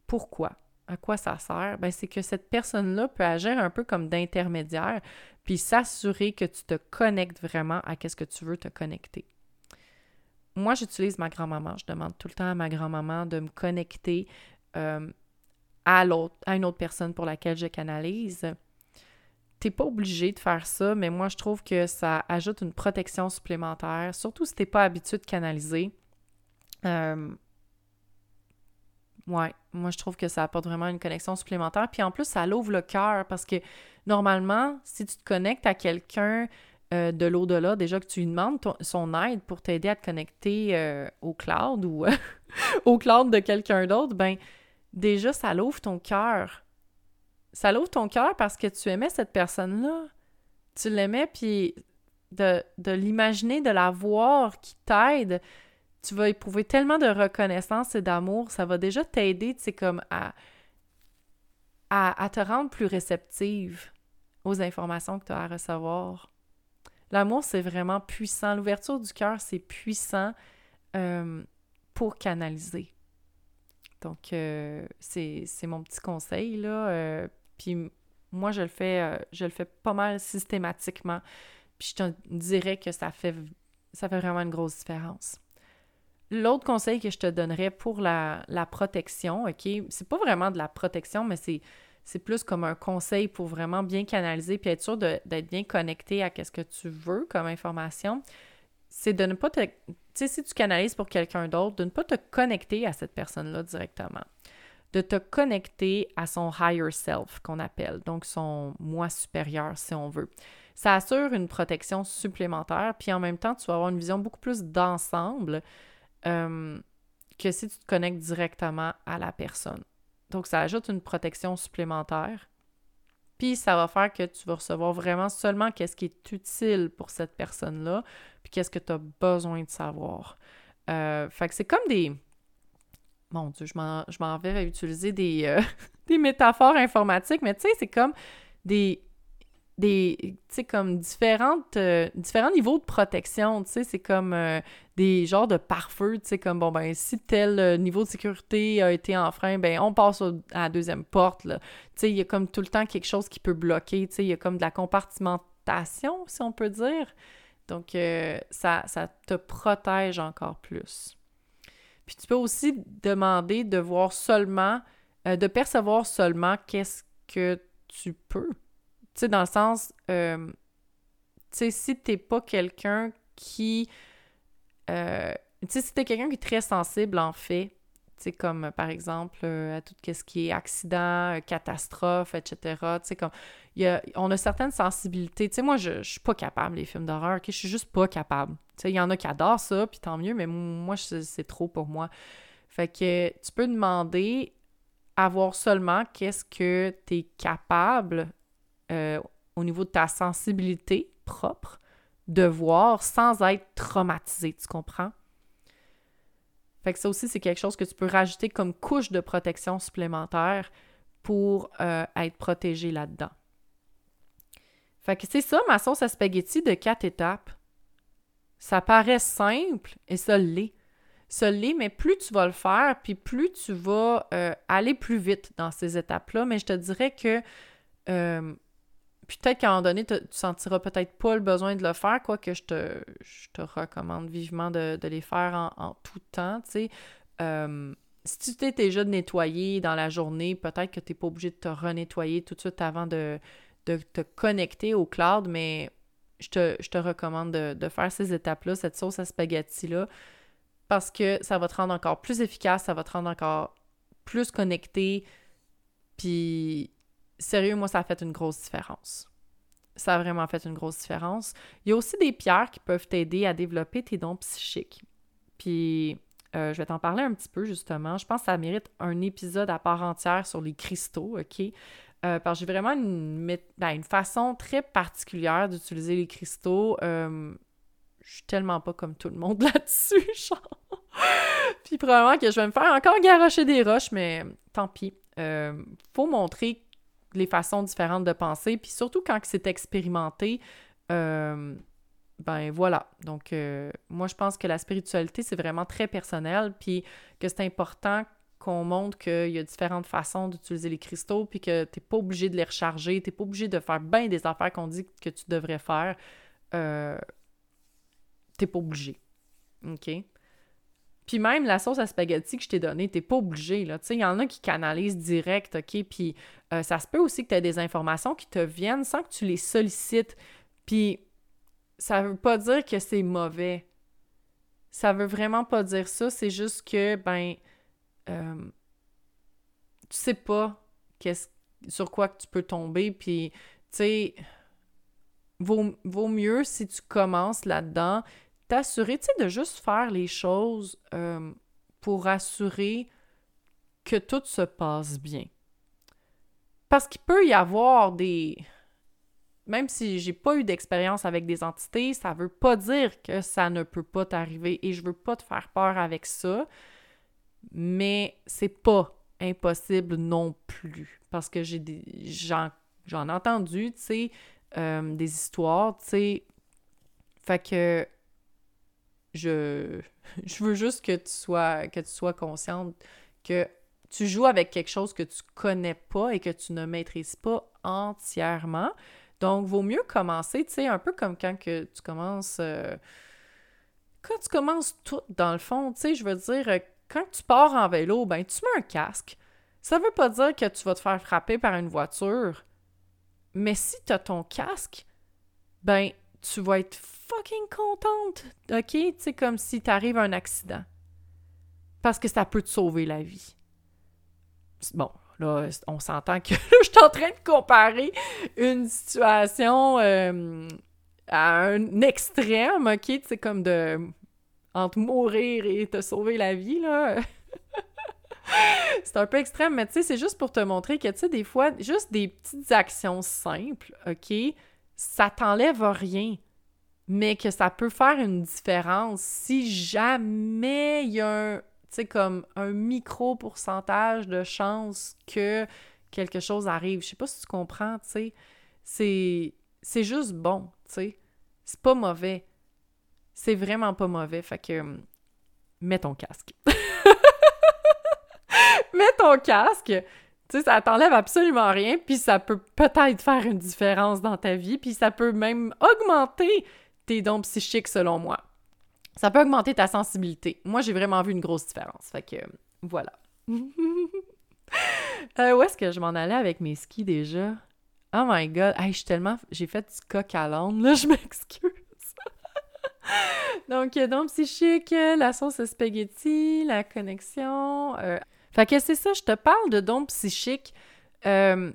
pourquoi? À quoi ça sert? Ben, c'est que cette personne-là peut agir un peu comme d'intermédiaire, puis s'assurer que tu te connectes vraiment à ce que tu veux te connecter. Moi, j'utilise ma grand-maman. Je demande tout le temps à ma grand-maman de me connecter euh, à à une autre personne pour laquelle je canalise t'es pas obligé de faire ça, mais moi, je trouve que ça ajoute une protection supplémentaire, surtout si t'es pas habitué de canaliser. Euh, ouais, moi, je trouve que ça apporte vraiment une connexion supplémentaire. Puis en plus, ça l'ouvre le cœur parce que normalement, si tu te connectes à quelqu'un euh, de l'au-delà, déjà que tu lui demandes son aide pour t'aider à te connecter euh, au cloud ou au cloud de quelqu'un d'autre, ben déjà, ça l'ouvre ton cœur ça l'ouvre ton cœur parce que tu aimais cette personne-là. Tu l'aimais, puis de, l'imaginer, de la voir qui t'aide, tu vas éprouver tellement de reconnaissance et d'amour, ça va déjà t'aider, tu sais, comme à, te rendre plus réceptive aux informations que tu as à recevoir. L'amour, c'est vraiment puissant. L'ouverture du cœur, c'est puissant euh, pour canaliser. Donc, euh, c'est mon petit conseil, là. Euh, puis moi, je le fais, euh, je le fais pas mal systématiquement. Puis je te dirais que ça fait, ça fait vraiment une grosse différence. L'autre conseil que je te donnerais pour la, protection, OK, c'est pas vraiment de la protection, mais c'est, c'est plus comme un conseil pour vraiment bien canaliser puis être sûr d'être bien connecté à ce que tu veux comme information. C'est de ne pas te. Tu sais, si tu canalises pour quelqu'un d'autre, de ne pas te connecter à cette personne-là directement. De te connecter à son higher self, qu'on appelle, donc son moi supérieur, si on veut. Ça assure une protection supplémentaire, puis en même temps, tu vas avoir une vision beaucoup plus d'ensemble euh, que si tu te connectes directement à la personne. Donc, ça ajoute une protection supplémentaire. Puis, ça va faire que tu vas recevoir vraiment seulement qu'est-ce qui est utile pour cette personne-là, puis qu'est-ce que tu as besoin de savoir. Euh, fait que c'est comme des... Mon Dieu, je m'en vais utiliser des, euh, des métaphores informatiques, mais tu sais, c'est comme des des, tu sais, comme différentes, euh, différents niveaux de protection, tu sais, c'est comme euh, des genres de pare-feu, tu sais, comme, bon, ben, si tel niveau de sécurité a été enfreint, ben, on passe à la deuxième porte. Tu sais, il y a comme tout le temps quelque chose qui peut bloquer, tu sais, il y a comme de la compartimentation, si on peut dire. Donc, ça, ça te protège encore plus. Puis tu peux aussi demander de voir seulement, de percevoir seulement qu'est-ce que tu peux tu sais, dans le sens, euh, tu sais, si t'es pas quelqu'un qui... Euh, tu sais, si t'es quelqu'un qui est très sensible, en fait, tu sais, comme par exemple euh, à tout ce qui est accident, catastrophe, etc. Tu sais, comme, y a, on a certaines sensibilités. Tu sais, moi, je, je suis pas capable, les films d'horreur, ok? Je suis juste pas capable. Il y en a qui adorent ça, puis tant mieux, mais moi, c'est trop pour moi. Fait que tu peux demander à voir seulement qu'est-ce que tu es capable euh, au niveau de ta sensibilité propre de voir sans être traumatisé, tu comprends? Fait que ça aussi, c'est quelque chose que tu peux rajouter comme couche de protection supplémentaire pour euh, être protégé là-dedans. Fait que c'est ça, ma sauce à spaghetti de quatre étapes. Ça paraît simple et ça l'est. Ça l'est, mais plus tu vas le faire, puis plus tu vas euh, aller plus vite dans ces étapes-là. Mais je te dirais que puis peut-être qu'à un moment donné, tu sentiras peut-être pas le besoin de le faire, quoique je te, je te recommande vivement de, les faire en, tout temps, tu sais. Euh, si tu t'es déjà nettoyé dans la journée, peut-être que tu n'es pas obligé de te renettoyer tout de suite avant de, te connecter au cloud, mais je te, recommande de, de, faire ces étapes-là, cette sauce à spaghetti-là, parce que ça va te rendre encore plus efficace, ça va te rendre encore plus connecté, puis sérieux, moi, ça a fait une grosse différence. Ça a vraiment fait une grosse différence. Il y a aussi des pierres qui peuvent t'aider à développer tes dons psychiques. Puis, euh, je vais t'en parler un petit peu, justement. Je pense que ça mérite un épisode à part entière sur les cristaux, OK? Euh, parce que j'ai vraiment une, ben, une, façon très particulière d'utiliser les cristaux. Euh, je suis tellement pas comme tout le monde là-dessus. Puis probablement que je vais me faire encore garocher des roches, mais tant pis. faut montrer les façons différentes de penser, puis surtout quand c'est expérimenté, euh, ben voilà. Donc, euh, moi, je pense que la spiritualité, c'est vraiment très personnel, puis que c'est important qu'on montre qu'il y a différentes façons d'utiliser les cristaux, puis que tu n'es pas obligé de les recharger, tu n'es pas obligé de faire bien des affaires qu'on dit que tu devrais faire. Euh, t'es pas obligé. OK? Puis même la sauce à spaghetti que je t'ai donnée, t'es pas obligé, là. Il y en a qui canalisent direct, OK? Puis euh, ça se peut aussi que tu des informations qui te viennent sans que tu les sollicites. Puis ça veut pas dire que c'est mauvais. Ça veut vraiment pas dire ça. C'est juste que, ben, euh, tu sais pas qu'est-ce, sur quoi tu peux tomber. Puis, tu sais, vaut, vaut mieux si tu commences là-dedans t'assurer, tu sais, de juste faire les choses euh, pour assurer que tout se passe bien. Parce qu'il peut y avoir des... Même si j'ai pas eu d'expérience avec des entités, ça veut pas dire que ça ne peut pas t'arriver et je veux pas te faire peur avec ça, mais c'est pas impossible non plus. Parce que j'ai des... J'en, ai entendu, tu sais, euh, des histoires, tu sais. Fait que je, je veux juste que tu sois que tu sois consciente que tu joues avec quelque chose que tu connais pas et que tu ne maîtrises pas entièrement. Donc, vaut mieux commencer, tu sais, un peu comme quand que tu commences... Euh, quand tu commences tout, dans le fond, tu sais, je veux dire, quand tu pars en vélo, ben tu mets un casque. Ça veut pas dire que tu vas te faire frapper par une voiture, mais si tu as ton casque, ben, tu vas être fucking contente, OK? Sais, comme si t'arrive un accident. Parce que ça peut te sauver la vie. Bon, là, on s'entend que je suis en train de comparer une situation euh, à un extrême, OK? Sais, comme de... entre mourir et te sauver la vie, là. c'est un peu extrême, mais tu sais, c'est juste pour te montrer que, tu sais, des fois, juste des petites actions simples, OK, ça t'enlève rien, mais que ça peut faire une différence si jamais il y a un, tu sais, comme un micro pourcentage de chance que quelque chose arrive. Je sais pas si tu comprends, tu sais. C'est, c'est juste bon, tu sais. C'est pas mauvais. C'est vraiment pas mauvais. Fait que, mets ton casque. mets ton casque. Tu sais, ça t'enlève absolument rien, puis ça peut peut-être faire une différence dans ta vie, puis ça peut même augmenter tes dons psychiques, selon moi. Ça peut augmenter ta sensibilité. Moi, j'ai vraiment vu une grosse différence. Fait que, voilà. Euh, où est-ce que je m'en allais avec mes skis déjà? Oh my god, hey, je suis tellement... J'ai fait du coq à l'âne, là, je m'excuse. Donc, donc psychique, la sauce spaghetti, la connexion, euh, fait que c'est ça, je te parle de dons psychiques, euh,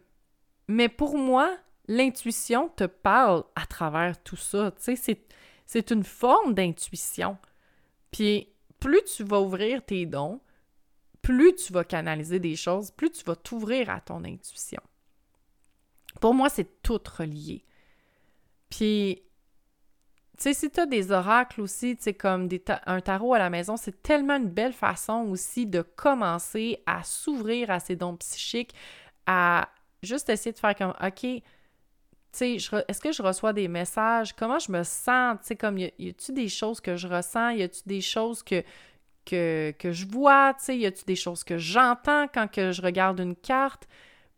mais pour moi, l'intuition te parle à travers tout ça. Tu sais, c'est une forme d'intuition. Puis plus tu vas ouvrir tes dons, plus tu vas canaliser des choses, plus tu vas t'ouvrir à ton intuition. Pour moi, c'est tout relié. Puis sais, si tu as des oracles aussi, tu sais, comme un tarot à la maison, c'est tellement une belle façon aussi de commencer à s'ouvrir à ces dons psychiques, à juste essayer de faire comme, OK, tu sais, est-ce que je reçois des messages? Comment je me sens? Tu sais, comme, y, a-tu des choses que je ressens? Y a-tu des choses que, que, que je vois? Tu sais, y a-tu des choses que j'entends quand que je regarde une carte?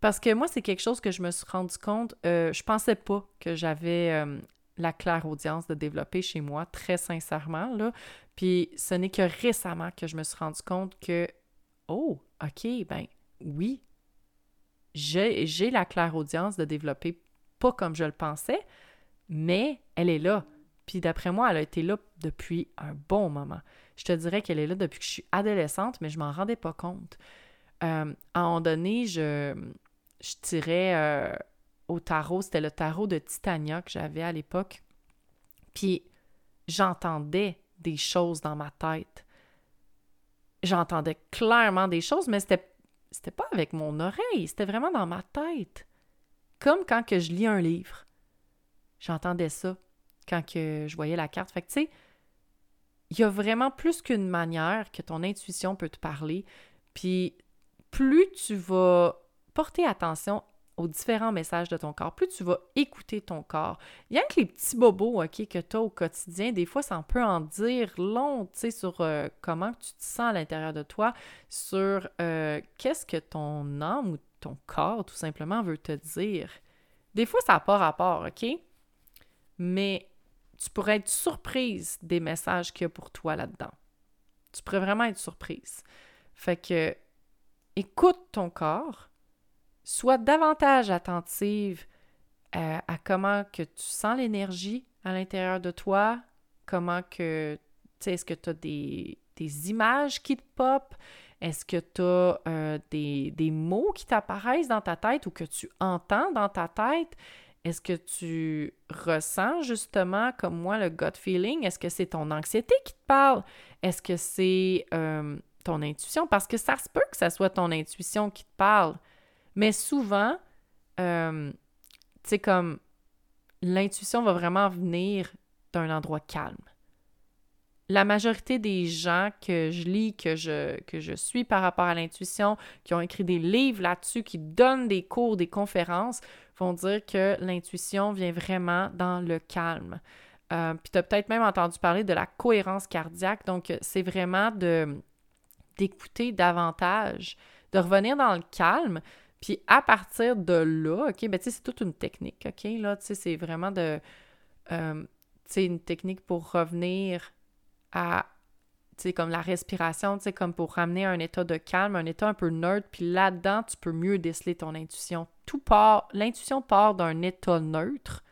Parce que moi, c'est quelque chose que je me suis rendu compte, euh, je pensais pas que j'avais euh, la claire audience de développer chez moi, très sincèrement. Là. Puis ce n'est que récemment que je me suis rendu compte que, oh, OK, ben oui, j'ai la claire audience de développer pas comme je le pensais, mais elle est là. Puis d'après moi, elle a été là depuis un bon moment. Je te dirais qu'elle est là depuis que je suis adolescente, mais je m'en rendais pas compte. Euh, à un moment donné, je, je tirais euh, au tarot. C'était le tarot de Titania que j'avais à l'époque. Puis j'entendais des choses dans ma tête. J'entendais clairement des choses, mais c'était c'était pas avec mon oreille, c'était vraiment dans ma tête. Comme quand que je lis un livre. J'entendais ça quand que je voyais la carte. Fait que tu sais, il y a vraiment plus qu'une manière que ton intuition peut te parler. Puis plus tu vas porter attention aux différents messages de ton corps, plus tu vas écouter ton corps. Il y a que les petits bobos ok, que tu as au quotidien, des fois, ça peut en dire long sur euh, comment tu te sens à l'intérieur de toi, sur euh, qu'est-ce que ton âme ou ton corps, tout simplement, veut te dire. Des fois, ça n'a pas rapport, OK? Mais tu pourrais être surprise des messages qu'il y a pour toi là-dedans. Tu pourrais vraiment être surprise. Fait que, écoute ton corps, sois davantage attentive à, comment que tu sens l'énergie à l'intérieur de toi, comment que, tu sais, est-ce que tu as des, images qui te pop, est-ce que tu as euh, des, des, mots qui t'apparaissent dans ta tête ou que tu entends dans ta tête? Est-ce que tu ressens justement, comme moi, le gut feeling? Est-ce que c'est ton anxiété qui te parle? Est-ce que c'est euh, ton intuition? Parce que ça se peut que ça soit ton intuition qui te parle. Mais souvent, euh, tu sais, comme l'intuition va vraiment venir d'un endroit calme. La majorité des gens que je lis, que je, que je suis par rapport à l'intuition, qui ont écrit des livres là-dessus, qui donnent des cours, des conférences, vont dire que l'intuition vient vraiment dans le calme. Euh, puis tu as peut-être même entendu parler de la cohérence cardiaque. Donc, c'est vraiment d'écouter davantage, de revenir dans le calme, puis à partir de là, OK, ben tu sais, c'est toute une technique, OK? Là, tu sais, c'est vraiment de... Euh, tu sais, une technique pour revenir à sais, comme la respiration, tu sais, comme pour ramener un état de calme, un état un peu neutre, puis là-dedans, tu peux mieux déceler ton intuition. Tout part, l'intuition part d'un état neutre,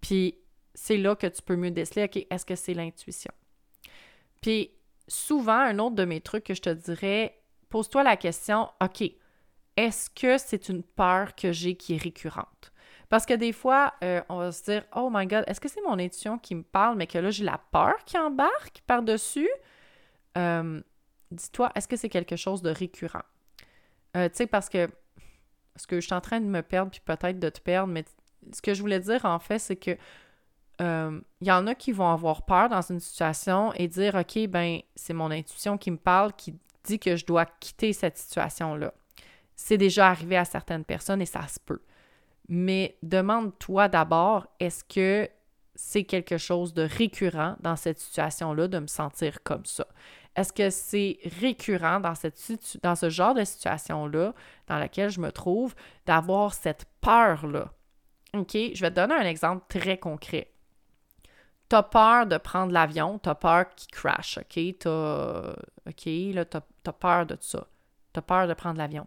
puis c'est là que tu peux mieux déceler, OK, est-ce que c'est l'intuition? Puis souvent, un autre de mes trucs que je te dirais, pose-toi la question, OK, est-ce que c'est une peur que j'ai qui est récurrente? Parce que des fois, euh, on va se dire, oh my God, est-ce que c'est mon intuition qui me parle, mais que là, j'ai la peur qui embarque par-dessus? Euh, dis-toi, est-ce que c'est quelque chose de récurrent? Euh, tu sais, parce que, parce que je suis en train de me perdre, puis peut-être de te perdre, mais ce que je voulais dire, en fait, c'est que il y en a qui vont avoir peur dans une situation et dire, OK, ben, c'est mon intuition qui me parle, qui dit que je dois quitter cette situation-là. C'est déjà arrivé à certaines personnes et ça se peut. Mais demande-toi d'abord, est-ce que c'est quelque chose de récurrent dans cette situation-là de me sentir comme ça? Est-ce que c'est récurrent dans, ce genre de situation-là dans laquelle je me trouve d'avoir cette peur-là? OK, je vais te donner un exemple très concret. Tu as peur de prendre l'avion, tu as peur qu'il crash, OK? T'as, OK, là, tu as peur de ça. Tu as peur de prendre l'avion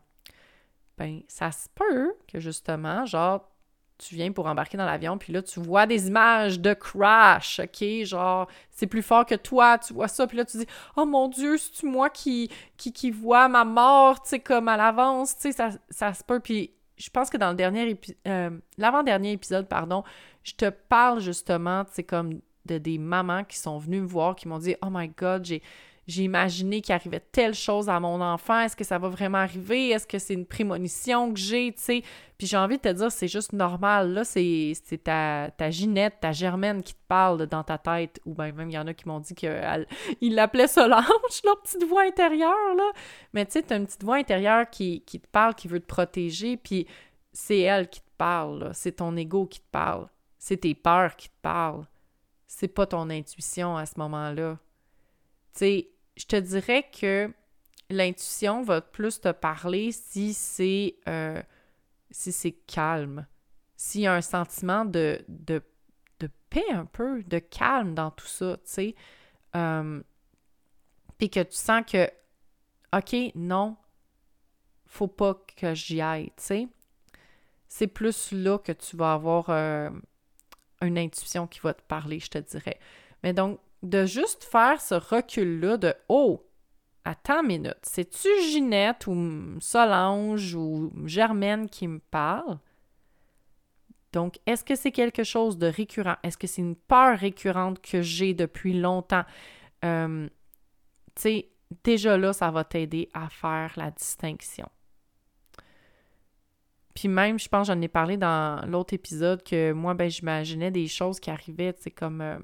ben ça se peut que justement, genre, tu viens pour embarquer dans l'avion, puis là, tu vois des images de crash, OK? Genre, c'est plus fort que toi, tu vois ça, puis là, tu dis « Oh mon Dieu, c'est-tu moi qui, qui, vois ma mort, tu comme à l'avance? » Tu sais, ça, ça se peut, puis je pense que dans le dernier euh, l'avant-dernier épisode, pardon, je te parle justement, tu comme de des mamans qui sont venues me voir, qui m'ont dit « Oh my God, j'ai j'ai imaginé qu'il arrivait telle chose à mon enfant, est-ce que ça va vraiment arriver, est-ce que c'est une prémonition que j'ai, tu sais? Puis j'ai envie de te dire, c'est juste normal, là, c'est ta, ta Ginette, ta Germaine qui te parle dans ta tête, ou bien même il y en a qui m'ont dit qu'ils l'appelaient Solange, leur petite voix intérieure, là. Mais tu sais, t'as une petite voix intérieure qui, qui te parle, qui veut te protéger, puis c'est elle qui te parle, c'est ton ego qui te parle, c'est tes peurs qui te parlent, c'est pas ton intuition à ce moment-là. Tu sais, je te dirais que l'intuition va plus te parler si c'est euh, si c'est calme, s'il y a un sentiment de, paix un peu, de calme dans tout ça, tu sais. Euh, puis que tu sens que, OK, non, faut pas que j'y aille, tu sais. C'est plus là que tu vas avoir euh, une intuition qui va te parler, je te dirais. Mais donc, de juste faire ce recul-là de Oh, attends une minute, c'est-tu Ginette ou Solange ou Germaine qui me parle? Donc, est-ce que c'est quelque chose de récurrent? Est-ce que c'est une peur récurrente que j'ai depuis longtemps? Euh, tu sais, déjà là, ça va t'aider à faire la distinction. Puis même, je pense, j'en ai parlé dans l'autre épisode que moi, ben, j'imaginais des choses qui arrivaient, tu sais, comme euh,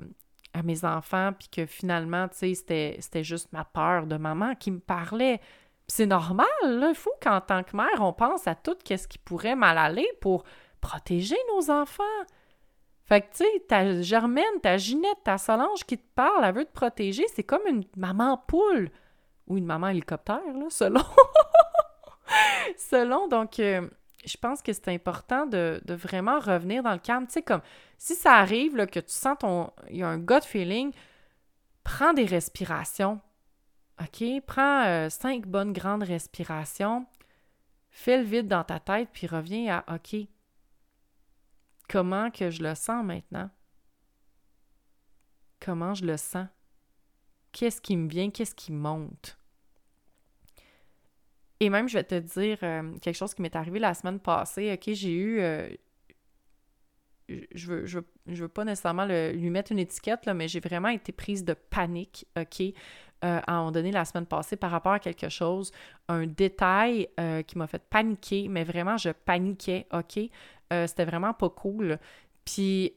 à mes enfants, puis que finalement, tu sais, c'était juste ma peur de maman qui me parlait. C'est normal, là. Il faut qu'en tant que mère, on pense à tout ce qui pourrait mal aller pour protéger nos enfants. Fait que, tu sais, ta Germaine, ta Ginette, ta Solange qui te parle, elle veut te protéger, c'est comme une maman poule ou une maman hélicoptère, là, selon. selon, donc, euh, je pense que c'est important de, vraiment revenir dans le calme. Tu sais, comme si ça arrive là, que tu sens ton. Il y a un gut feeling, prends des respirations. OK? Prends euh, cinq bonnes grandes respirations. Fais le vide dans ta tête, puis reviens à OK. Comment que je le sens maintenant? Comment je le sens? Qu'est-ce qui me vient? Qu'est-ce qui monte? Et même, je vais te dire euh, quelque chose qui m'est arrivé la semaine passée. OK, j'ai eu. Euh, je, veux, je, veux, pas nécessairement lui mettre une étiquette, là, mais j'ai vraiment été prise de panique, OK, euh, à un moment donné la semaine passée par rapport à quelque chose, un détail qui m'a fait paniquer, mais vraiment, je paniquais, OK? C'était vraiment pas cool. Puis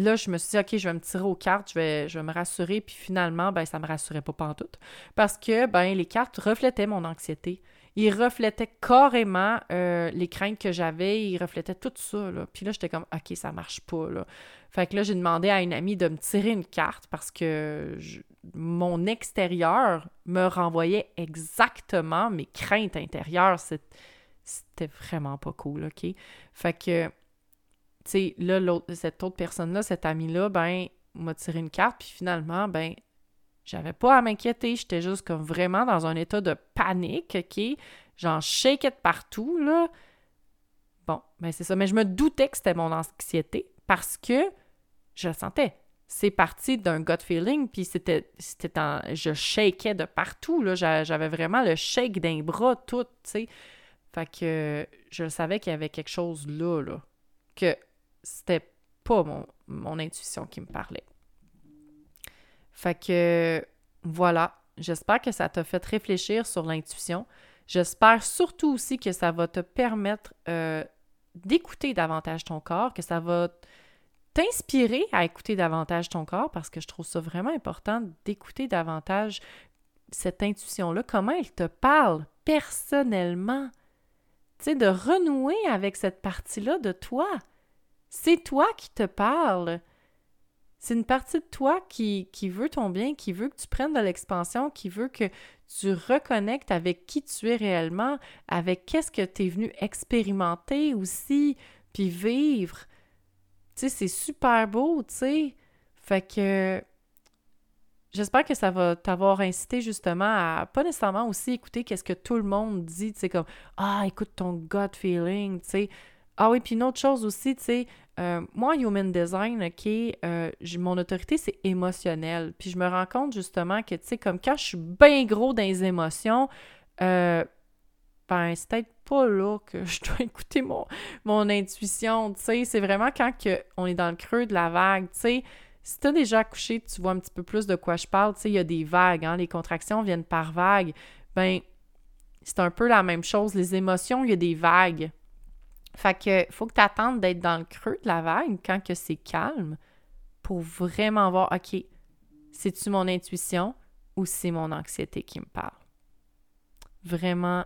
là, je me suis dit, OK, je vais me tirer aux cartes, je vais, je me rassurer. Puis finalement, ben, ça me rassurait pas tout Parce que, ben, les cartes reflétaient mon anxiété. Ils reflétaient carrément euh, les craintes que j'avais. Ils reflétaient tout ça. Puis là, j'étais comme, OK, ça marche pas. Fait que là, j'ai demandé à une amie de me tirer une carte parce que mon extérieur me renvoyait exactement mes craintes intérieures. C'était vraiment pas cool, OK? Fait que tu sais, là, cette autre personne-là, cette amie-là, ben, m'a tiré une carte, puis finalement, ben, J'avais pas à m'inquiéter, j'étais juste comme vraiment dans un état de panique, OK? J'en shakais de partout, là. Bon, ben c'est ça. Mais je me doutais que c'était mon anxiété parce que je le sentais. C'est parti d'un gut feeling, puis c'était, c'était je shakais de partout, là. J'avais vraiment le shake d'un bras, tout, tu sais. Fait que je savais qu'il y avait quelque chose là, là. Que c'était pas mon, intuition qui me parlait. Fait que voilà, j'espère que ça t'a fait réfléchir sur l'intuition. J'espère surtout aussi que ça va te permettre euh, d'écouter davantage ton corps, que ça va t'inspirer à écouter davantage ton corps parce que je trouve ça vraiment important d'écouter davantage cette intuition-là, comment elle te parle personnellement. Tu sais, de renouer avec cette partie-là de toi. C'est toi qui te parle. C'est une partie de toi qui, qui, veut ton bien, qui veut que tu prennes de l'expansion, qui veut que tu reconnectes avec qui tu es réellement, avec qu'est-ce que tu es venu expérimenter aussi, puis vivre. Tu sais, c'est super beau, tu sais. Fait que j'espère que ça va t'avoir incité justement à pas nécessairement aussi écouter qu'est-ce que tout le monde dit, tu sais, comme Ah, écoute ton gut feeling, tu sais. Ah oui, puis une autre chose aussi, tu sais, euh, moi, Human Design, euh, mon autorité, c'est émotionnel. Puis je me rends compte justement que, tu sais, comme quand je suis bien gros dans les émotions, euh, ben, c'est peut-être pas là que je dois écouter mon, intuition, tu sais. C'est vraiment quand on est dans le creux de la vague, tu sais. Si tu as déjà accouché, tu vois un petit peu plus de quoi je parle, tu sais, il y a des vagues, hein, les contractions viennent par vagues. Ben, c'est un peu la même chose. Les émotions, il y a des vagues. Fait que faut que tu attendes d'être dans le creux de la vague quand que c'est calme pour vraiment voir, OK, c'est-tu mon intuition ou c'est mon anxiété qui me parle? Vraiment,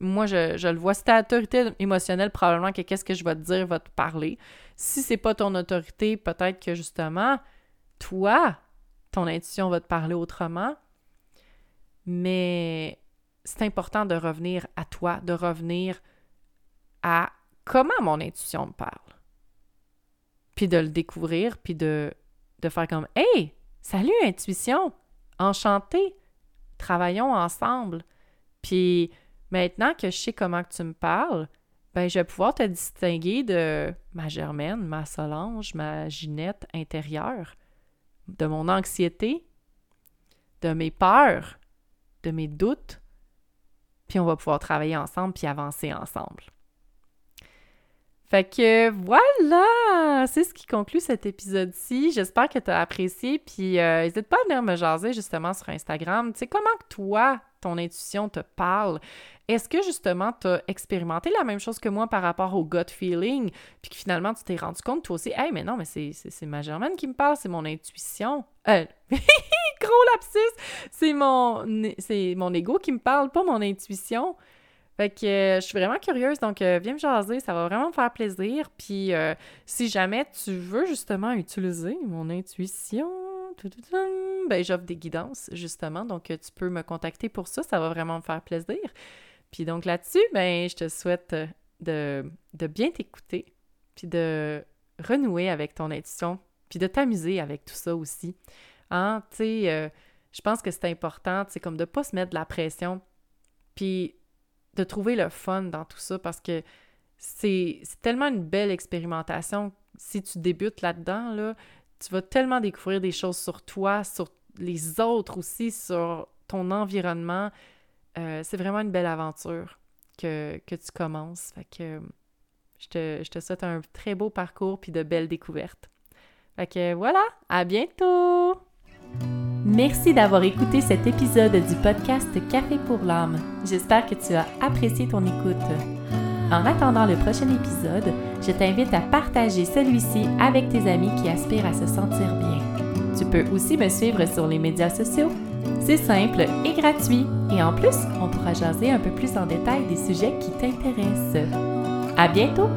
moi, je, je le vois. Si ta autorité émotionnelle, probablement que qu'est-ce que je vais te dire va te parler. Si c'est pas ton autorité, peut-être que justement, toi, ton intuition va te parler autrement. Mais c'est important de revenir à toi, de revenir à comment mon intuition me parle. Puis de le découvrir, puis de, de faire comme Hey, salut intuition, enchanté, travaillons ensemble. Puis maintenant que je sais comment que tu me parles, ben je vais pouvoir te distinguer de ma Germaine, ma Solange, ma Ginette intérieure, de mon anxiété, de mes peurs, de mes doutes, puis on va pouvoir travailler ensemble puis avancer ensemble. Fait que voilà, c'est ce qui conclut cet épisode-ci. J'espère que tu as apprécié. Puis euh, n'hésite pas à venir me jaser justement sur Instagram. Tu sais, comment que toi, ton intuition te parle? Est-ce que justement tu as expérimenté la même chose que moi par rapport au gut feeling? Puis que finalement tu t'es rendu compte toi aussi, hey, mais non, mais c'est, ma Germaine qui me parle, c'est mon intuition. Euh, gros lapsus! C'est mon, c'est mon ego qui me parle, pas mon intuition. Fait que euh, je suis vraiment curieuse, donc euh, viens me jaser, ça va vraiment me faire plaisir. Puis euh, si jamais tu veux justement utiliser mon intuition, ben j'offre des guidances justement, donc tu peux me contacter pour ça, ça va vraiment me faire plaisir. Puis donc là-dessus, ben je te souhaite de, de bien t'écouter, puis de renouer avec ton intuition, puis de t'amuser avec tout ça aussi. Hein, tu sais, je pense que c'est important, c'est comme de pas se mettre de la pression. Puis de trouver le fun dans tout ça parce que c'est tellement une belle expérimentation. Si tu débutes là-dedans, là, tu vas tellement découvrir des choses sur toi, sur les autres aussi, sur ton environnement. Euh, c'est vraiment une belle aventure que, tu commences. Fait que je te, je te souhaite un très beau parcours puis de belles découvertes. Fait que voilà, à bientôt! Merci d'avoir écouté cet épisode du podcast Café pour l'âme. J'espère que tu as apprécié ton écoute. En attendant le prochain épisode, je t'invite à partager celui-ci avec tes amis qui aspirent à se sentir bien. Tu peux aussi me suivre sur les médias sociaux. C'est simple et gratuit. Et en plus, on pourra jaser un peu plus en détail des sujets qui t'intéressent. À bientôt!